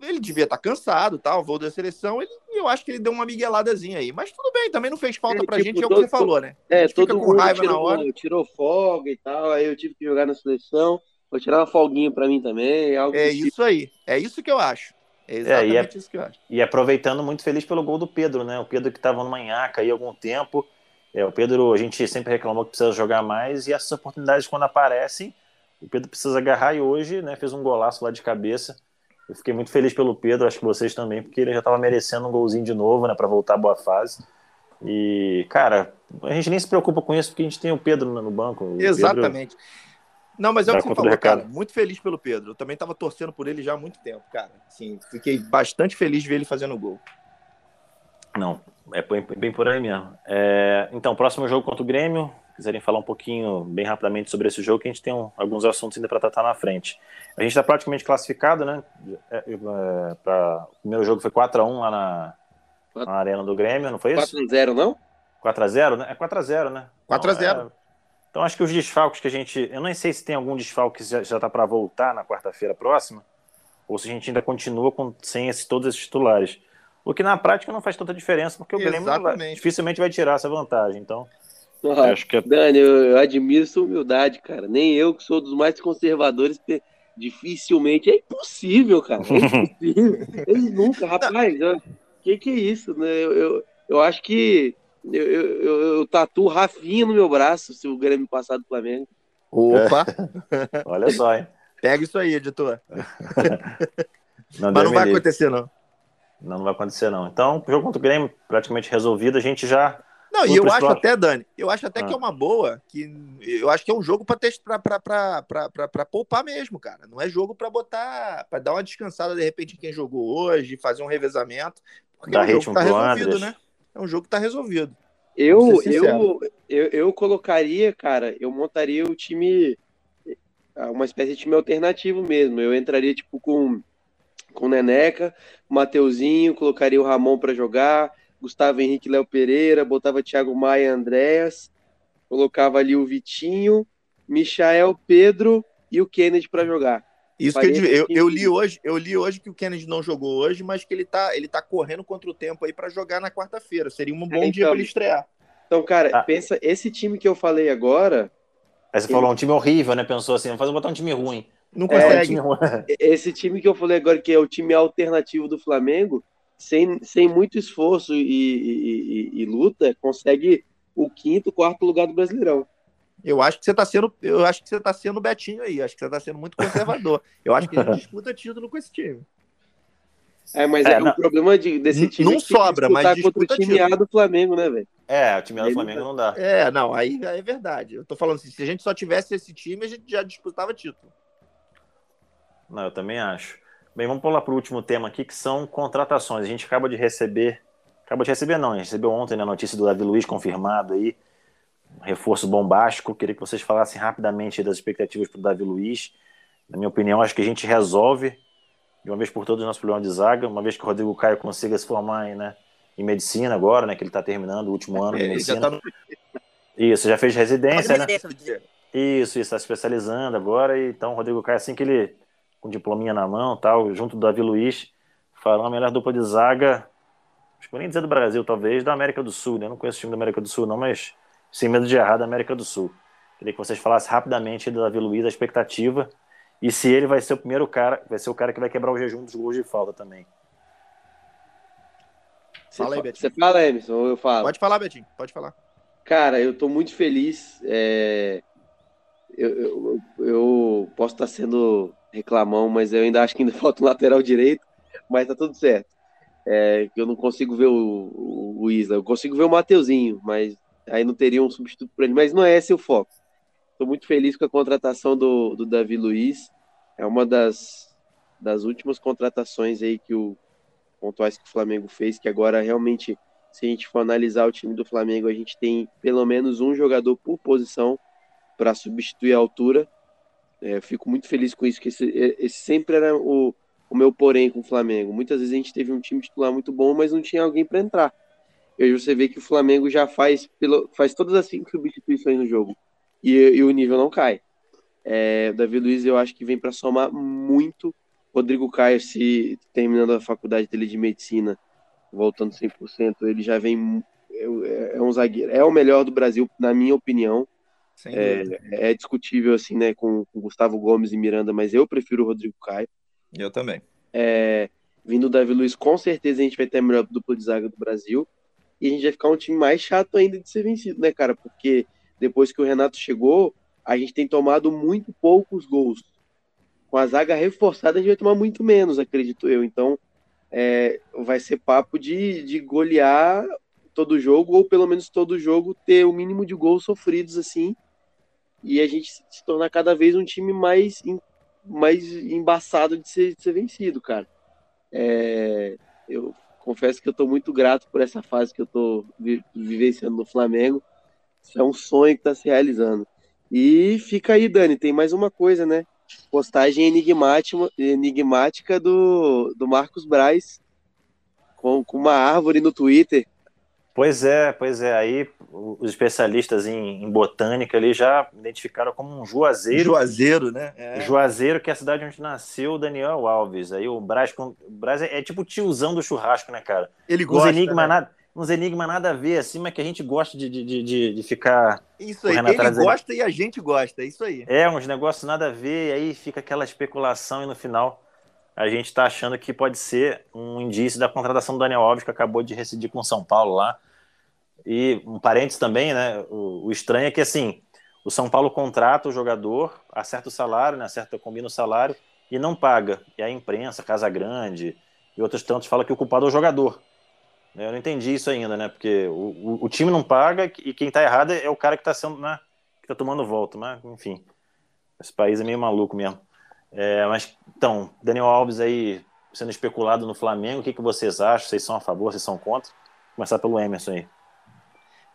ele devia estar cansado, tal, voo da seleção, ele, eu acho que ele deu uma migueladazinha aí, mas tudo bem, também não fez falta É, pra tipo, gente, é o que você falou, né? é todo com mundo raiva na tirou, hora. tirou folga e tal, aí eu tive que jogar na seleção. Vou tirar uma folguinha pra mim também. Algo É tipo. isso aí. É isso que eu acho. É exatamente isso que eu acho. E aproveitando muito feliz pelo gol do Pedro, né? O Pedro que estava numa nhaca aí há algum tempo. É, o Pedro, a gente sempre reclamou que precisa jogar mais, e essas oportunidades, quando aparecem, o Pedro precisa agarrar e hoje, né, fez um golaço lá de cabeça. Eu fiquei muito feliz pelo Pedro, acho que vocês também, porque ele já estava merecendo um golzinho de novo, né, para voltar à boa fase. E, cara, a gente nem se preocupa com isso, porque a gente tem o Pedro no no banco. O Pedro- Exatamente. Não, mas é o que você falou, cara. Muito feliz pelo Pedro. Eu também estava torcendo por ele já há muito tempo, cara. Assim, fiquei bastante feliz de ver ele fazendo gol. Não, é bem, bem por aí mesmo. É, então, próximo jogo contra o Grêmio. Quiserem falar um pouquinho, bem rapidamente, sobre esse jogo, que a gente tem um- alguns assuntos ainda para tratar na frente. A gente está praticamente classificado, né? É, é, pra- o primeiro jogo foi 4x1 lá na, na Arena do Grêmio, não foi isso? 4x0, não? 4x0, né? É 4x0, né? 4 a 0. Então, acho que os desfalques que a gente. Eu nem sei se tem algum desfalque que já, já tá para voltar na quarta-feira próxima, ou se a gente ainda continua com, sem esse, todos esses titulares. O que na prática não faz tanta diferença, porque o Grêmio não vai- dificilmente vai tirar essa vantagem. Então, Ah, acho que é Dani, eu, eu admiro sua humildade, cara. Nem eu, que sou dos mais conservadores, dificilmente. É impossível, cara. É impossível. Eles nunca, rapaz. O que, que é isso? né? Eu, eu, eu acho que eu, eu, eu, eu tatuo Rafinha no meu braço se o Grêmio passar do Flamengo. Opa, Olha só, hein? pega isso aí, editor. Não, Mas não vai livre. acontecer, não. Não, não vai acontecer, não. Então, o jogo contra o Grêmio praticamente resolvido. A gente já. Não, e eu acho até, Dani, eu acho até Ah. que é uma boa, que eu acho que é um jogo para testar pra, pra, pra, pra, pra poupar mesmo, cara. Não é jogo para botar, para dar uma descansada de repente em quem jogou hoje, fazer um revezamento. Porque Dar é um jogo tá resolvido, Andres. né? É um jogo que tá resolvido. Eu, eu, eu, eu colocaria, cara, eu montaria o time, ah, uma espécie de time alternativo mesmo. Eu entraria, tipo, com, com Neneca, Mateuzinho, colocaria o Ramon pra jogar, Gustavo Henrique Léo Pereira, botava Thiago Maia e Andréas, colocava ali o Vitinho, Michael, Pedro e o Kennedy pra jogar. Isso que eu, eu, eu li hoje, eu li hoje que o Kennedy não jogou hoje, mas que ele tá, ele tá correndo contra o tempo aí para jogar na quarta-feira. Seria um bom É, dia então. para ele estrear. Então, cara, Ah. pensa, esse time que eu falei agora, Aí você falou um time horrível, né? Pensou assim, vamos botar um time ruim. Não É, Um consegue. time ruim. esse time que eu falei agora, que é o time alternativo do Flamengo, sem, sem muito esforço e, e- e- e luta, consegue o quinto, quarto lugar do Brasileirão. Eu acho que você tá sendo, eu acho que você tá sendo Betinho aí. Acho que você tá sendo muito conservador. Eu acho que a gente disputa título com esse time. É, mas É, é, o problema de, desse time não é sobra, mas disputar contra disputa o time A do Flamengo, né, velho? É, o time do Ele- Flamengo não dá. É, não, aí é verdade. Eu tô falando assim, se a gente só tivesse esse time, a gente já disputava título. Não, eu também acho. Bem, vamos pular para o último tema aqui, que são contratações. A gente acaba de receber. Acaba de receber, não, a gente recebeu ontem né, a notícia do Davi Luiz confirmado aí. Um reforço bombástico. Queria que vocês falassem rapidamente das expectativas para o Davi Luiz. Na minha opinião, acho que a gente resolve de uma vez por todas o nosso problema de zaga, uma vez que o Rodrigo Caio consiga se formar em, né, em medicina agora, né? Que ele está terminando o último ano de já medicina. tá Isso, já fez residência, né? Isso, isso, está se especializando agora. E, então, o Rodrigo Caio, assim que ele, com diplominha na mão, tal, junto do Davi Luiz, farão a melhor dupla de zaga, acho que vou nem dizer do Brasil, talvez, da América do Sul, né? Eu não conheço o time da América do Sul, não, mas sem medo de errar, da América do Sul. Queria que vocês falassem rapidamente do Davi Luiz, a expectativa, e se ele vai ser o primeiro cara, vai ser o cara que vai quebrar o jejum dos gols de falta também. Você Fala aí, Betinho. Você fala, Emerson, ou eu falo? Pode falar, Betinho, pode falar. Cara, eu tô muito feliz. é, Eu, eu, eu posso estar sendo reclamão, mas eu ainda acho que ainda falta um lateral direito, mas tá tudo certo. É, eu não consigo ver o, o, o Isla, eu consigo ver o Mateuzinho, mas aí não teria um substituto para ele, mas não é esse o foco. Tô muito feliz com a contratação do, do Davi Luiz. É uma das, das últimas contratações aí que o pontuais que o Flamengo fez, que agora realmente se a gente for analisar o time do Flamengo, a gente tem pelo menos um jogador por posição para substituir a altura. É, fico muito feliz com isso, que esse, esse sempre era o, o meu porém com o Flamengo. Muitas vezes a gente teve um time titular muito bom, mas não tinha alguém para entrar. E hoje você vê que o Flamengo já faz, pelo, faz todas as cinco substituições no jogo e, e o nível não cai. É, o Davi Luiz eu acho que vem para somar muito. Rodrigo Caio, se terminando a faculdade dele de medicina, voltando 100%, ele já vem. É, é um zagueiro, é o melhor do Brasil, na minha opinião. É, é discutível assim, né, com, com Gustavo Gomes e Miranda, mas eu prefiro o Rodrigo Caio. Eu também. É, vindo o Davi Luiz, com certeza a gente vai ter a melhor dupla de zaga do Brasil. E a gente vai ficar um time mais chato ainda de ser vencido, né, cara? Porque depois que o Renato chegou, a gente tem tomado muito poucos gols. Com a zaga reforçada, a gente vai tomar muito menos, acredito eu. Então, é, vai ser papo de, de golear todo jogo, ou pelo menos todo jogo ter o mínimo de gols sofridos, assim. E a gente se tornar cada vez um time mais, mais embaçado de ser, de ser vencido, cara. É, eu confesso que eu tô muito grato por essa fase que eu tô vi- vivenciando no Flamengo. Isso é um sonho que tá se realizando. E fica aí, Dani, tem mais uma coisa, né? Postagem enigmática, enigmática do, do Marcos Braz com, com uma árvore no Twitter. Pois é, pois é. Aí os especialistas em, em botânica ali já identificaram como um juazeiro. Juazeiro, né? É. Juazeiro, que é a cidade onde nasceu o Daniel Alves. Aí o com- o Braz é, é tipo o tiozão do churrasco, né, cara? Ele Uns gosta. enigma, né? nada, uns enigma nada a ver, assim, mas que a gente gosta de, de, de, de- ficar. Isso aí. Ele atrás dele. gosta e a gente gosta. É isso aí. É, uns negócios nada a ver, e aí fica aquela especulação, e no final a gente tá achando que pode ser um indício da contratação do Daniel Alves, que acabou de residir com o São Paulo lá. E um parênteses também, né? O, o estranho é que assim, o São Paulo contrata o jogador, acerta o salário, né? Acerta, combina o salário e não paga. E a imprensa, Casa Grande e outros tantos falam que o culpado é o jogador. Eu não entendi isso ainda, né? Porque o, o, o time não paga e quem tá errado é o cara que tá sendo, né? Que tá tomando volta, mas enfim. Esse país é meio maluco mesmo. É, mas então, Daniel Alves aí sendo especulado no Flamengo, o que, que vocês acham? Vocês são a favor, vocês são contra? Vou começar pelo Emerson aí.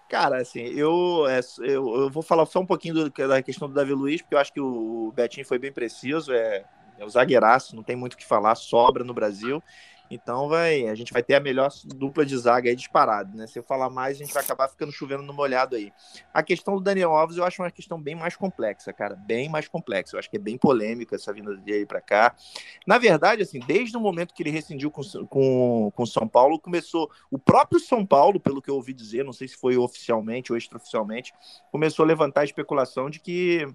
Cara, assim, eu, é, eu, eu vou falar só um pouquinho do- da questão do Davi Luiz, porque eu acho que o Betinho foi bem preciso, é, é o zagueiraço, não tem muito o que falar, sobra no Brasil. Então vai, a gente vai ter a melhor dupla de zaga aí disparado, né? Se eu falar mais, a gente vai acabar ficando chovendo no molhado aí. A questão do Daniel Alves eu acho uma questão bem mais complexa, cara, bem mais complexa. Eu acho que é bem polêmica essa vinda dele para cá. Na verdade, assim, desde o momento que ele rescindiu com com com São Paulo, começou o próprio São Paulo, pelo que eu ouvi dizer, não sei se foi oficialmente ou extraoficialmente, começou a levantar a especulação de que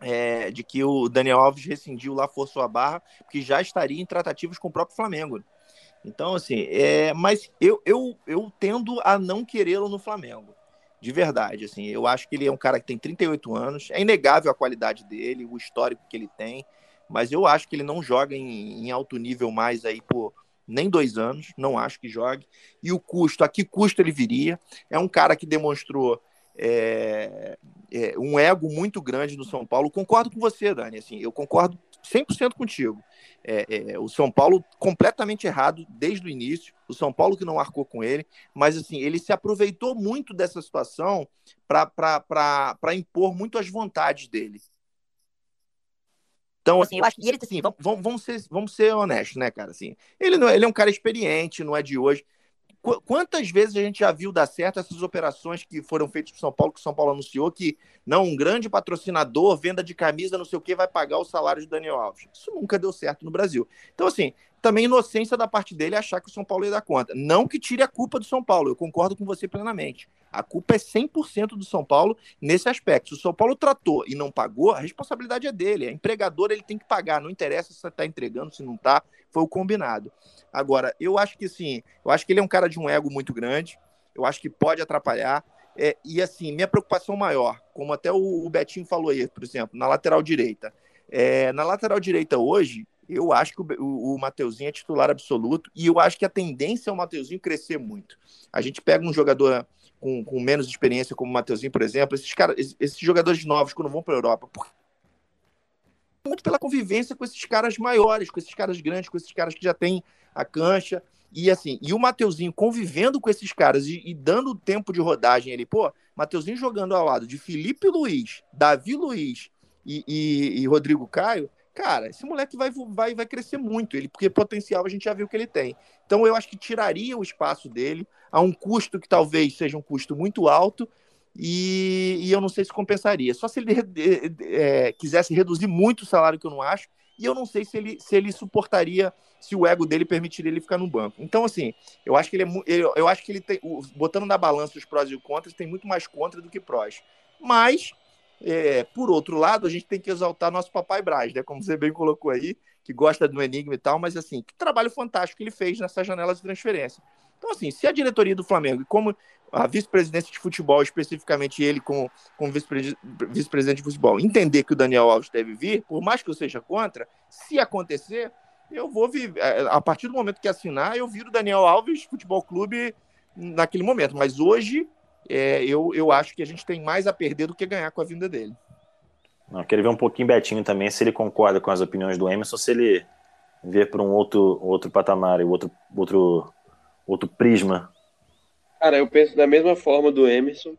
é, de que o Daniel Alves rescindiu lá, forçou a barra, porque já estaria em tratativas com o próprio Flamengo. Então, assim, é, mas eu, eu, eu tendo a não querê-lo no Flamengo. De verdade, assim, eu acho que ele é um cara que tem 38 anos, é inegável a qualidade dele, o histórico que ele tem, mas eu acho que ele não joga em, em alto nível mais aí por nem dois anos, não acho que jogue. E o custo, a que custo ele viria? É um cara que demonstrou é, é, um ego muito grande no São Paulo. Concordo com você, Dani. Assim, eu concordo 100% contigo. É, é, o São Paulo completamente errado desde o início. O São Paulo que não arcou com ele, mas assim ele se aproveitou muito dessa situação para impor muito as vontades dele. Então, assim, eu acho que ele, assim, vamos, vamos, ser, vamos ser honestos, né, cara? Assim, ele, não, ele é um cara experiente, não é de hoje quantas vezes a gente já viu dar certo essas operações que foram feitas para São Paulo, que o São Paulo anunciou que não, um grande patrocinador, venda de camisa, não sei o que, vai pagar o salário de Daniel Alves. Isso nunca deu certo no Brasil. Então, assim, também inocência da parte dele achar que o São Paulo ia dar conta. Não que tire a culpa do São Paulo, eu concordo com você plenamente. A culpa é 100% do São Paulo nesse aspecto. Se o São Paulo tratou e não pagou, a responsabilidade é dele. É empregador, ele tem que pagar. Não interessa se está entregando, se não está. Foi o combinado. Agora, eu acho que sim, eu acho que ele é um cara de um ego muito grande. Eu acho que pode atrapalhar. É, e assim, minha preocupação maior, como até o, o Betinho falou aí, por exemplo, na lateral direita. É, na lateral direita hoje, eu acho que o, o, Mateuzinho é titular absoluto e eu acho que a tendência é o Mateuzinho crescer muito. A gente pega um jogador com, com menos experiência, como o Mateuzinho, por exemplo, esses, cara, esses, esses jogadores novos, quando vão para a Europa, por... muito pela convivência com esses caras maiores, com esses caras grandes, com esses caras que já têm a cancha. E assim, e o Mateuzinho convivendo com esses caras e, e dando tempo de rodagem ali, pô, Mateuzinho jogando ao lado de Felipe Luiz, Davi Luiz e, e, e Rodrigo Caio, cara, esse moleque vai, vai, vai crescer muito, ele, porque potencial a gente já viu que ele tem. Então eu acho que tiraria o espaço dele a um custo que talvez seja um custo muito alto e, e eu não sei se compensaria. Só se ele é, quisesse reduzir muito o salário, que eu não acho, e eu não sei se ele, se ele suportaria, se o ego dele permitiria ele ficar no banco. Então, assim, eu acho que ele é eu, eu acho que ele tem, botando na balança os prós e os contras, tem muito mais contra do que prós. Mas é, por outro lado, a gente tem que exaltar nosso papai Braz, né? Como você bem colocou aí, que gosta do Enigma e tal, mas assim, que trabalho fantástico que ele fez nessa janela de transferência. Então, assim, se a diretoria do Flamengo, como a vice-presidência de futebol, especificamente ele como, como vice-presidente de futebol, entender que o Daniel Alves deve vir, por mais que eu seja contra, se acontecer, eu vou vir. É, a partir do momento que assinar, eu viro Daniel Alves Futebol Clube naquele momento. Mas hoje é, eu, eu acho que a gente tem mais a perder do que ganhar com a vinda dele. Não, quero ver um pouquinho Betinho também, se ele concorda com as opiniões do Emerson, se ele vê para um outro, outro patamar, outro, outro, outro prisma. Cara, eu penso da mesma forma do Emerson.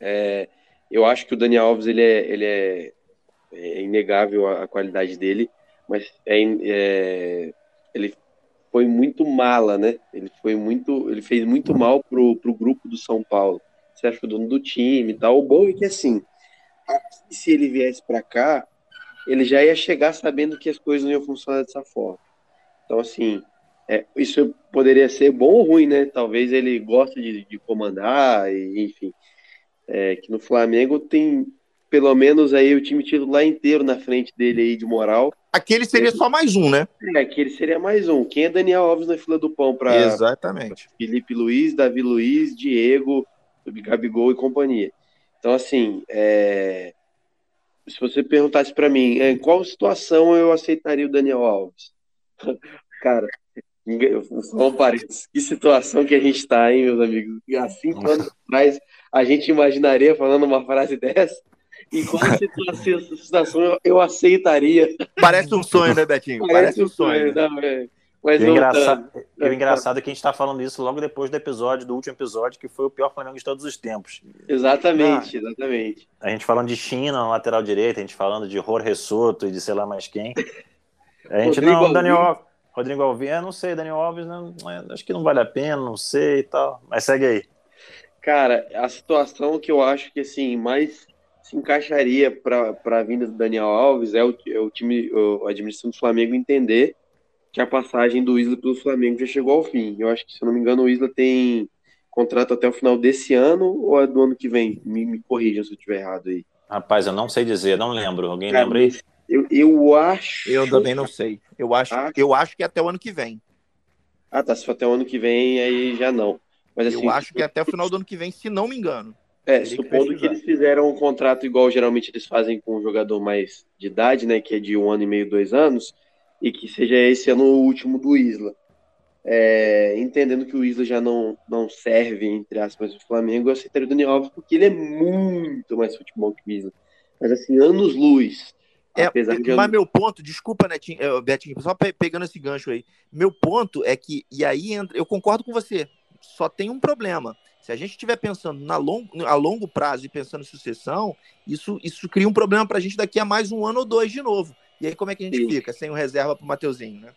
É, eu acho que o Daniel Alves ele é, ele é, é inegável a, a, qualidade dele, mas é, é, ele foi muito mala, né? Ele foi muito, ele fez muito mal pro, pro grupo do São Paulo você acha o dono do time e tal. O bom é que, assim, se ele viesse para cá, ele já ia chegar sabendo que as coisas não iam funcionar dessa forma. Então, assim, é, isso poderia ser bom ou ruim, né? Talvez ele goste de, de comandar, e, enfim. É, que no Flamengo tem pelo menos aí o time titular inteiro na frente dele aí de moral. Aquele seria só mais um, né? É, aquele seria mais um. Quem é Daniel Alves na fila do pão para Exatamente. Felipe Luiz, Davi Luiz, Diego, Gabigol e companhia. Então, assim, é... se você perguntasse para mim em qual situação eu aceitaria o Daniel Alves, cara, parênteses, que situação que a gente está, hein, meus amigos? Há cinco anos atrás a gente imaginaria falando uma frase dessa. Em qual situação eu aceitaria? Parece um sonho, né, Betinho? Parece, Parece um sonho. sonho. Não, é... Mas e o engraçado, e o engraçado é que a gente está falando isso logo depois do episódio, do último episódio, que foi o pior Flamengo de todos os tempos. Exatamente, ah, exatamente. A gente falando de China na lateral direita, a gente falando de Jorge Soto e de sei lá mais quem. A gente Rodrigo não, Daniel Alves, Rodrigo Alves, eu não sei, Daniel Alves, não, acho que não vale a pena, não sei e tal. Mas segue aí. Cara, a situação que eu acho que assim, mais se encaixaria para a vinda do Daniel Alves é o, é o time, a administração do Flamengo entender que a passagem do Isla pelo Flamengo já chegou ao fim. Eu acho que, se eu não me engano, o Isla tem contrato até o final desse ano ou é do ano que vem? Me, me corrijam se eu estiver errado aí. Rapaz, eu não sei dizer, não lembro. Alguém Cara, lembra aí? Eu, eu acho. Eu também não sei. Eu acho, ah, eu acho que é até o ano que vem. Ah, tá. Se for até o ano que vem, aí já não. Mas, assim, eu acho que é até o final do ano que vem, se não me engano. É, supondo que, que, eles fizeram um contrato igual geralmente eles fazem com um jogador mais de idade, né? Que é de um ano e meio, dois anos e que seja esse ano o último do Isla. É, entendendo que o Isla já não, não serve, entre aspas, o Flamengo, eu aceitaria o Daniel Alves porque ele é muito mais futebol que o Isla. Mas assim, anos luz. É. Mas meu ponto, desculpa, Netinho, é, Betinho, só pegando esse gancho aí. Meu ponto é que, e aí entra, eu concordo com você, só tem um problema. Se a gente estiver pensando na long, a longo prazo e pensando em sucessão, isso, isso cria um problema para a gente daqui a mais um ano ou dois de novo. E aí como é que a gente sim. fica sem o reserva para o Mateuzinho, né?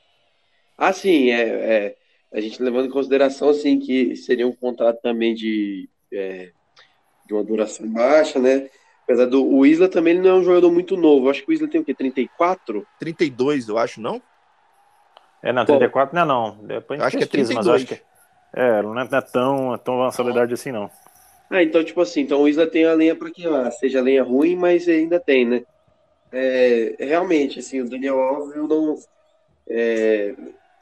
Ah, sim, é, é, a gente levando em consideração assim que seria um contrato também de, é, de uma duração baixa, né? Apesar do o Isla também ele não é um jogador muito novo. Eu acho que o Isla tem o quê? 34? 32, eu acho, não? É, não, 34 não é não. Depois a gente Acho que é pesquisa, mas eu 32. acho que é, não é, não é tão, tão avançada idade assim, não. Ah, então, tipo assim, então o Isla tem a lenha para queimar, seja lenha ruim, mas ainda tem, né? É, realmente, assim, o Daniel Alves eu não. É,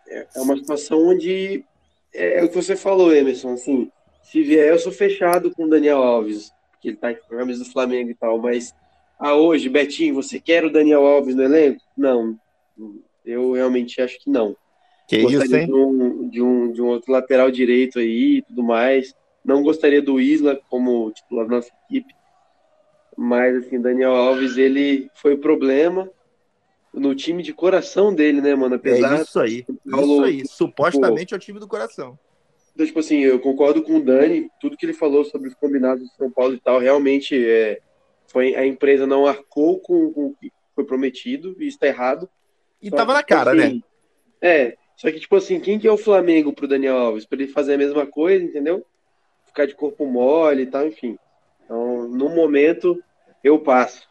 é uma situação onde é, é o que você falou, Emerson, assim, se vier, eu sou fechado com o Daniel Alves, que ele tá com a camisa do Flamengo e tal, mas ah, hoje, Betinho, você quer o Daniel Alves no elenco? Não, eu realmente acho que não. Que isso, gostaria hein? de um, de, um, de um outro lateral direito aí e tudo mais. Não gostaria do Isla como titular da nossa equipe. Mas, assim, Daniel Alves, ele foi o problema no time de coração dele, né, mano? Apesar. É isso aí. Paulo, Isso aí. Supostamente é o time do coração. Então, tipo assim, eu concordo com o Dani, tudo que ele falou sobre os combinados de São Paulo e tal, realmente é, foi, a empresa não arcou com, com o que foi prometido, e isso tá errado. E Só tava que, na cara, assim, né? É, só que, tipo assim, quem que é o Flamengo pro Daniel Alves? Pra ele fazer a mesma coisa, entendeu? Ficar de corpo mole e tal, enfim. Então, no momento, eu passo.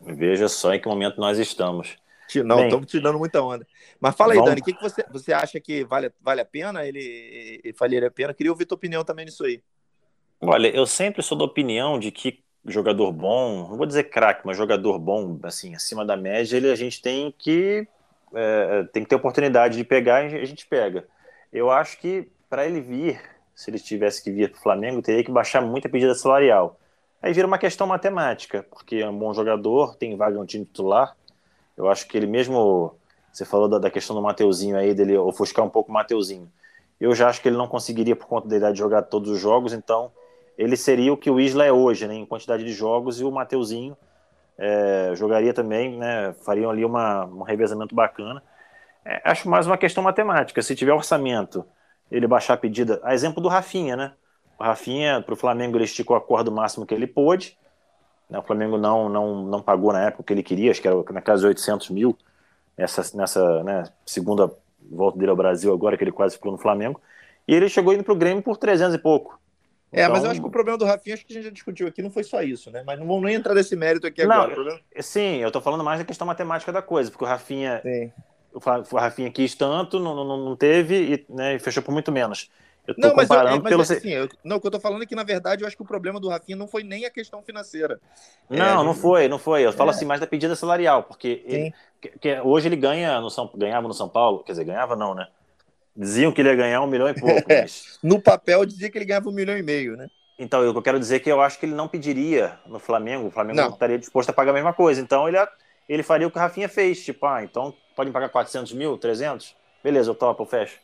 Veja só em que momento nós estamos. Não, estamos te dando muita onda. Mas fala aí, Dani, o que, que você, você acha que vale, vale a pena? Ele, ele valeria a pena? Queria ouvir tua opinião também nisso aí. Olha, eu sempre sou da opinião de que jogador bom, não vou dizer craque, mas jogador bom, assim, acima da média, ele, a gente tem que é, tem que ter oportunidade de pegar e a gente pega. Eu acho que para ele vir, se ele tivesse que vir para o Flamengo, teria que baixar muito a pedida salarial. Aí vira uma questão matemática, porque é um bom jogador, tem vaga no time titular. Eu acho que ele mesmo, você falou da, da questão do Mateuzinho aí, dele ofuscar um pouco o Mateuzinho. Eu já acho que ele não conseguiria, por conta da idade, jogar todos os jogos, então ele seria o que o Isla é hoje, né, em quantidade de jogos, e o Mateuzinho é, jogaria também, né, fariam ali uma, um revezamento bacana. É, acho mais uma questão matemática. Se tiver orçamento, ele baixar a pedida, a exemplo do Rafinha, né? O Rafinha, para o Flamengo, ele esticou a corda o máximo que ele pôde. Né, O Flamengo não, não, não pagou na época o que ele queria, acho que era na casa de 800 mil, nessa, nessa né, segunda volta dele ao Brasil, agora que ele quase ficou no Flamengo. E ele chegou indo para o Grêmio por 300 e pouco. É, mas eu Então- acho que o problema do Rafinha, acho que a gente já discutiu aqui, não foi só isso, né? Mas não vamos nem entrar nesse mérito aqui Não, agora. Problema- Sim, eu tô falando mais da questão matemática da coisa, porque o Rafinha, Sim. o Rafinha quis tanto, não, não, não teve e, né, e fechou por muito menos. Eu tô Não, mas, eu, comparando mas pelo. assim, eu- não, o que eu tô falando é que, na verdade, eu acho que o problema do Rafinha não foi nem a questão financeira. Não, É, não foi, não foi. Eu falo É. assim mais da pedida salarial, porque ele- que- que hoje ele ganha no São, ganhava no São Paulo, quer dizer, ganhava não, né? Diziam que ele ia ganhar um milhão e pouco, É. mas No papel dizia que ele ganhava um milhão e meio, né? Então, eu quero dizer é que eu acho que ele não pediria no Flamengo, o Flamengo não, Não. estaria disposto a pagar a mesma coisa. Então, ele, ele faria o que o Rafinha fez, tipo, ah, então pode me pagar 400 mil, 300? Beleza, eu topo, eu fecho.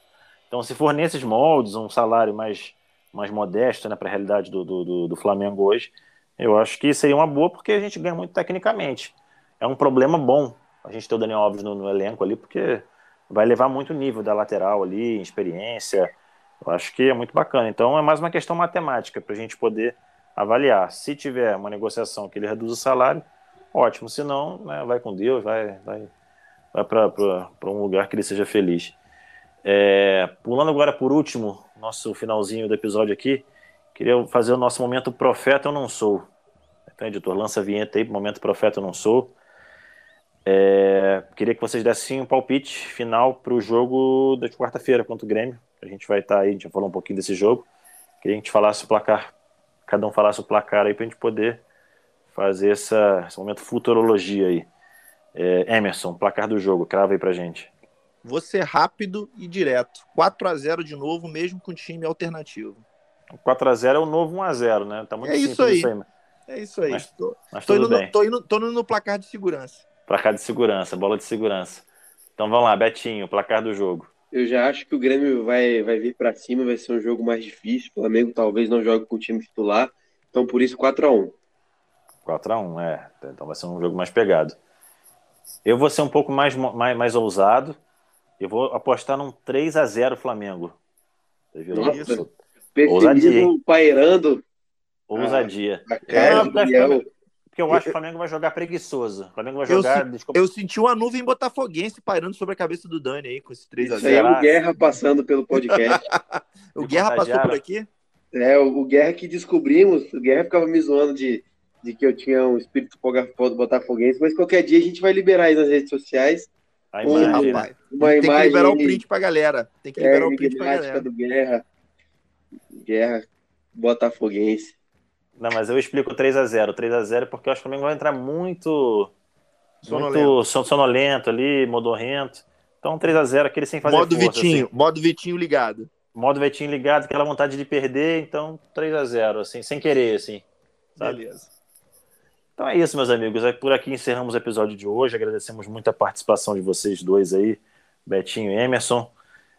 Então, se for nesses moldes, um salário mais, mais modesto, né, para a realidade do, do, do, Flamengo hoje, eu acho que seria uma boa, porque a gente ganha muito tecnicamente. É um problema bom a gente ter o Daniel Alves no, no elenco ali, porque vai levar muito nível da lateral ali, experiência, eu acho que é muito bacana. Então é mais uma questão matemática para a gente poder avaliar. Se tiver uma negociação que ele reduz o salário, ótimo. Se não, né, vai com Deus, vai, vai, vai para um lugar que ele seja feliz. É, pulando agora por último, nosso finalzinho do episódio aqui, queria fazer o nosso momento profeta eu não sou. Então, editor, lança a vinheta aí, momento profeta eu não sou. É, queria que vocês dessem um palpite final para o jogo da quarta-feira contra o Grêmio. A gente vai estar aí, a gente já falou um pouquinho desse jogo. Queria que a gente falasse o placar, cada um falasse o placar aí para a gente poder fazer essa, esse momento futurologia aí. É, Emerson, placar do jogo, crava aí pra gente. Vou ser rápido e direto. 4 a 0 de novo, mesmo com time alternativo. 4x0 é o novo 1x0, né? Tá muito É simples isso aí. isso aí, É isso aí. Mas- tô, mas tô indo no, tô, indo, tô indo no placar de segurança. Placar de segurança, bola de segurança. Então vamos lá, Betinho, placar do jogo. Eu já acho que o Grêmio vai, vai vir para cima, vai ser um jogo mais difícil. O Flamengo talvez não jogue com o time titular. Então, por isso, 4 a 1 4x1, é. Então vai ser um jogo mais pegado. Eu vou ser um pouco mais, mais, mais ousado. Eu vou apostar num 3x0 Flamengo. Você viu? Nossa. Isso. Ousadia, pairando Ousadia. a É, Gabriel. Porque eu acho que o Flamengo vai jogar preguiçoso. O Flamengo vai jogar. Eu, eu senti uma nuvem botafoguense pairando sobre a cabeça do Dani aí, com esse 3x0. Isso aí é o Guerra passando pelo podcast. o Guerra passou por aqui? É, o, o, Guerra que descobrimos, o Guerra ficava me zoando de, de que eu tinha um espírito botafoguense, mas qualquer dia a gente vai liberar aí nas redes sociais. A imagem, rapaz. Uma Tem imagem, que liberar o print pra galera. Tem que liberar é, o print pra galera. do Guerra. Guerra botafoguense. Não, mas eu explico 3 a 0 3 a 0 porque eu acho que o Flamengo vai entrar muito sonolento, muito sonolento ali, modorrento. Então 3 a 0 aquele sem fazer modo força, Vitinho, assim. modo Vitinho ligado. Modo Vitinho ligado, aquela vontade de perder, então 3 a 0 assim, sem querer, assim. Sabe? Beleza. Então é isso, meus amigos. É por aqui encerramos o episódio de hoje. Agradecemos muito a participação de vocês dois aí, Betinho e Emerson.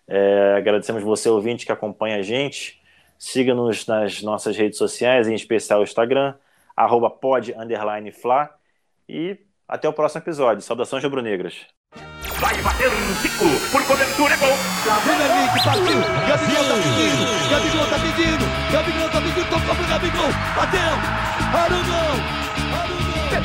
É, agradecemos você, ouvinte, que acompanha a gente. Siga-nos nas nossas redes sociais, em especial o Instagram, arroba pod, fla. E até o próximo episódio. Saudações rubro-negras. Vai bater um Zico, por cobertura é gol. Partiu. Gabigol tá pedindo. Gabigol tá pedindo. Gabigol tá pedindo. Tocou pro Gabigol. Bateu. Arugão.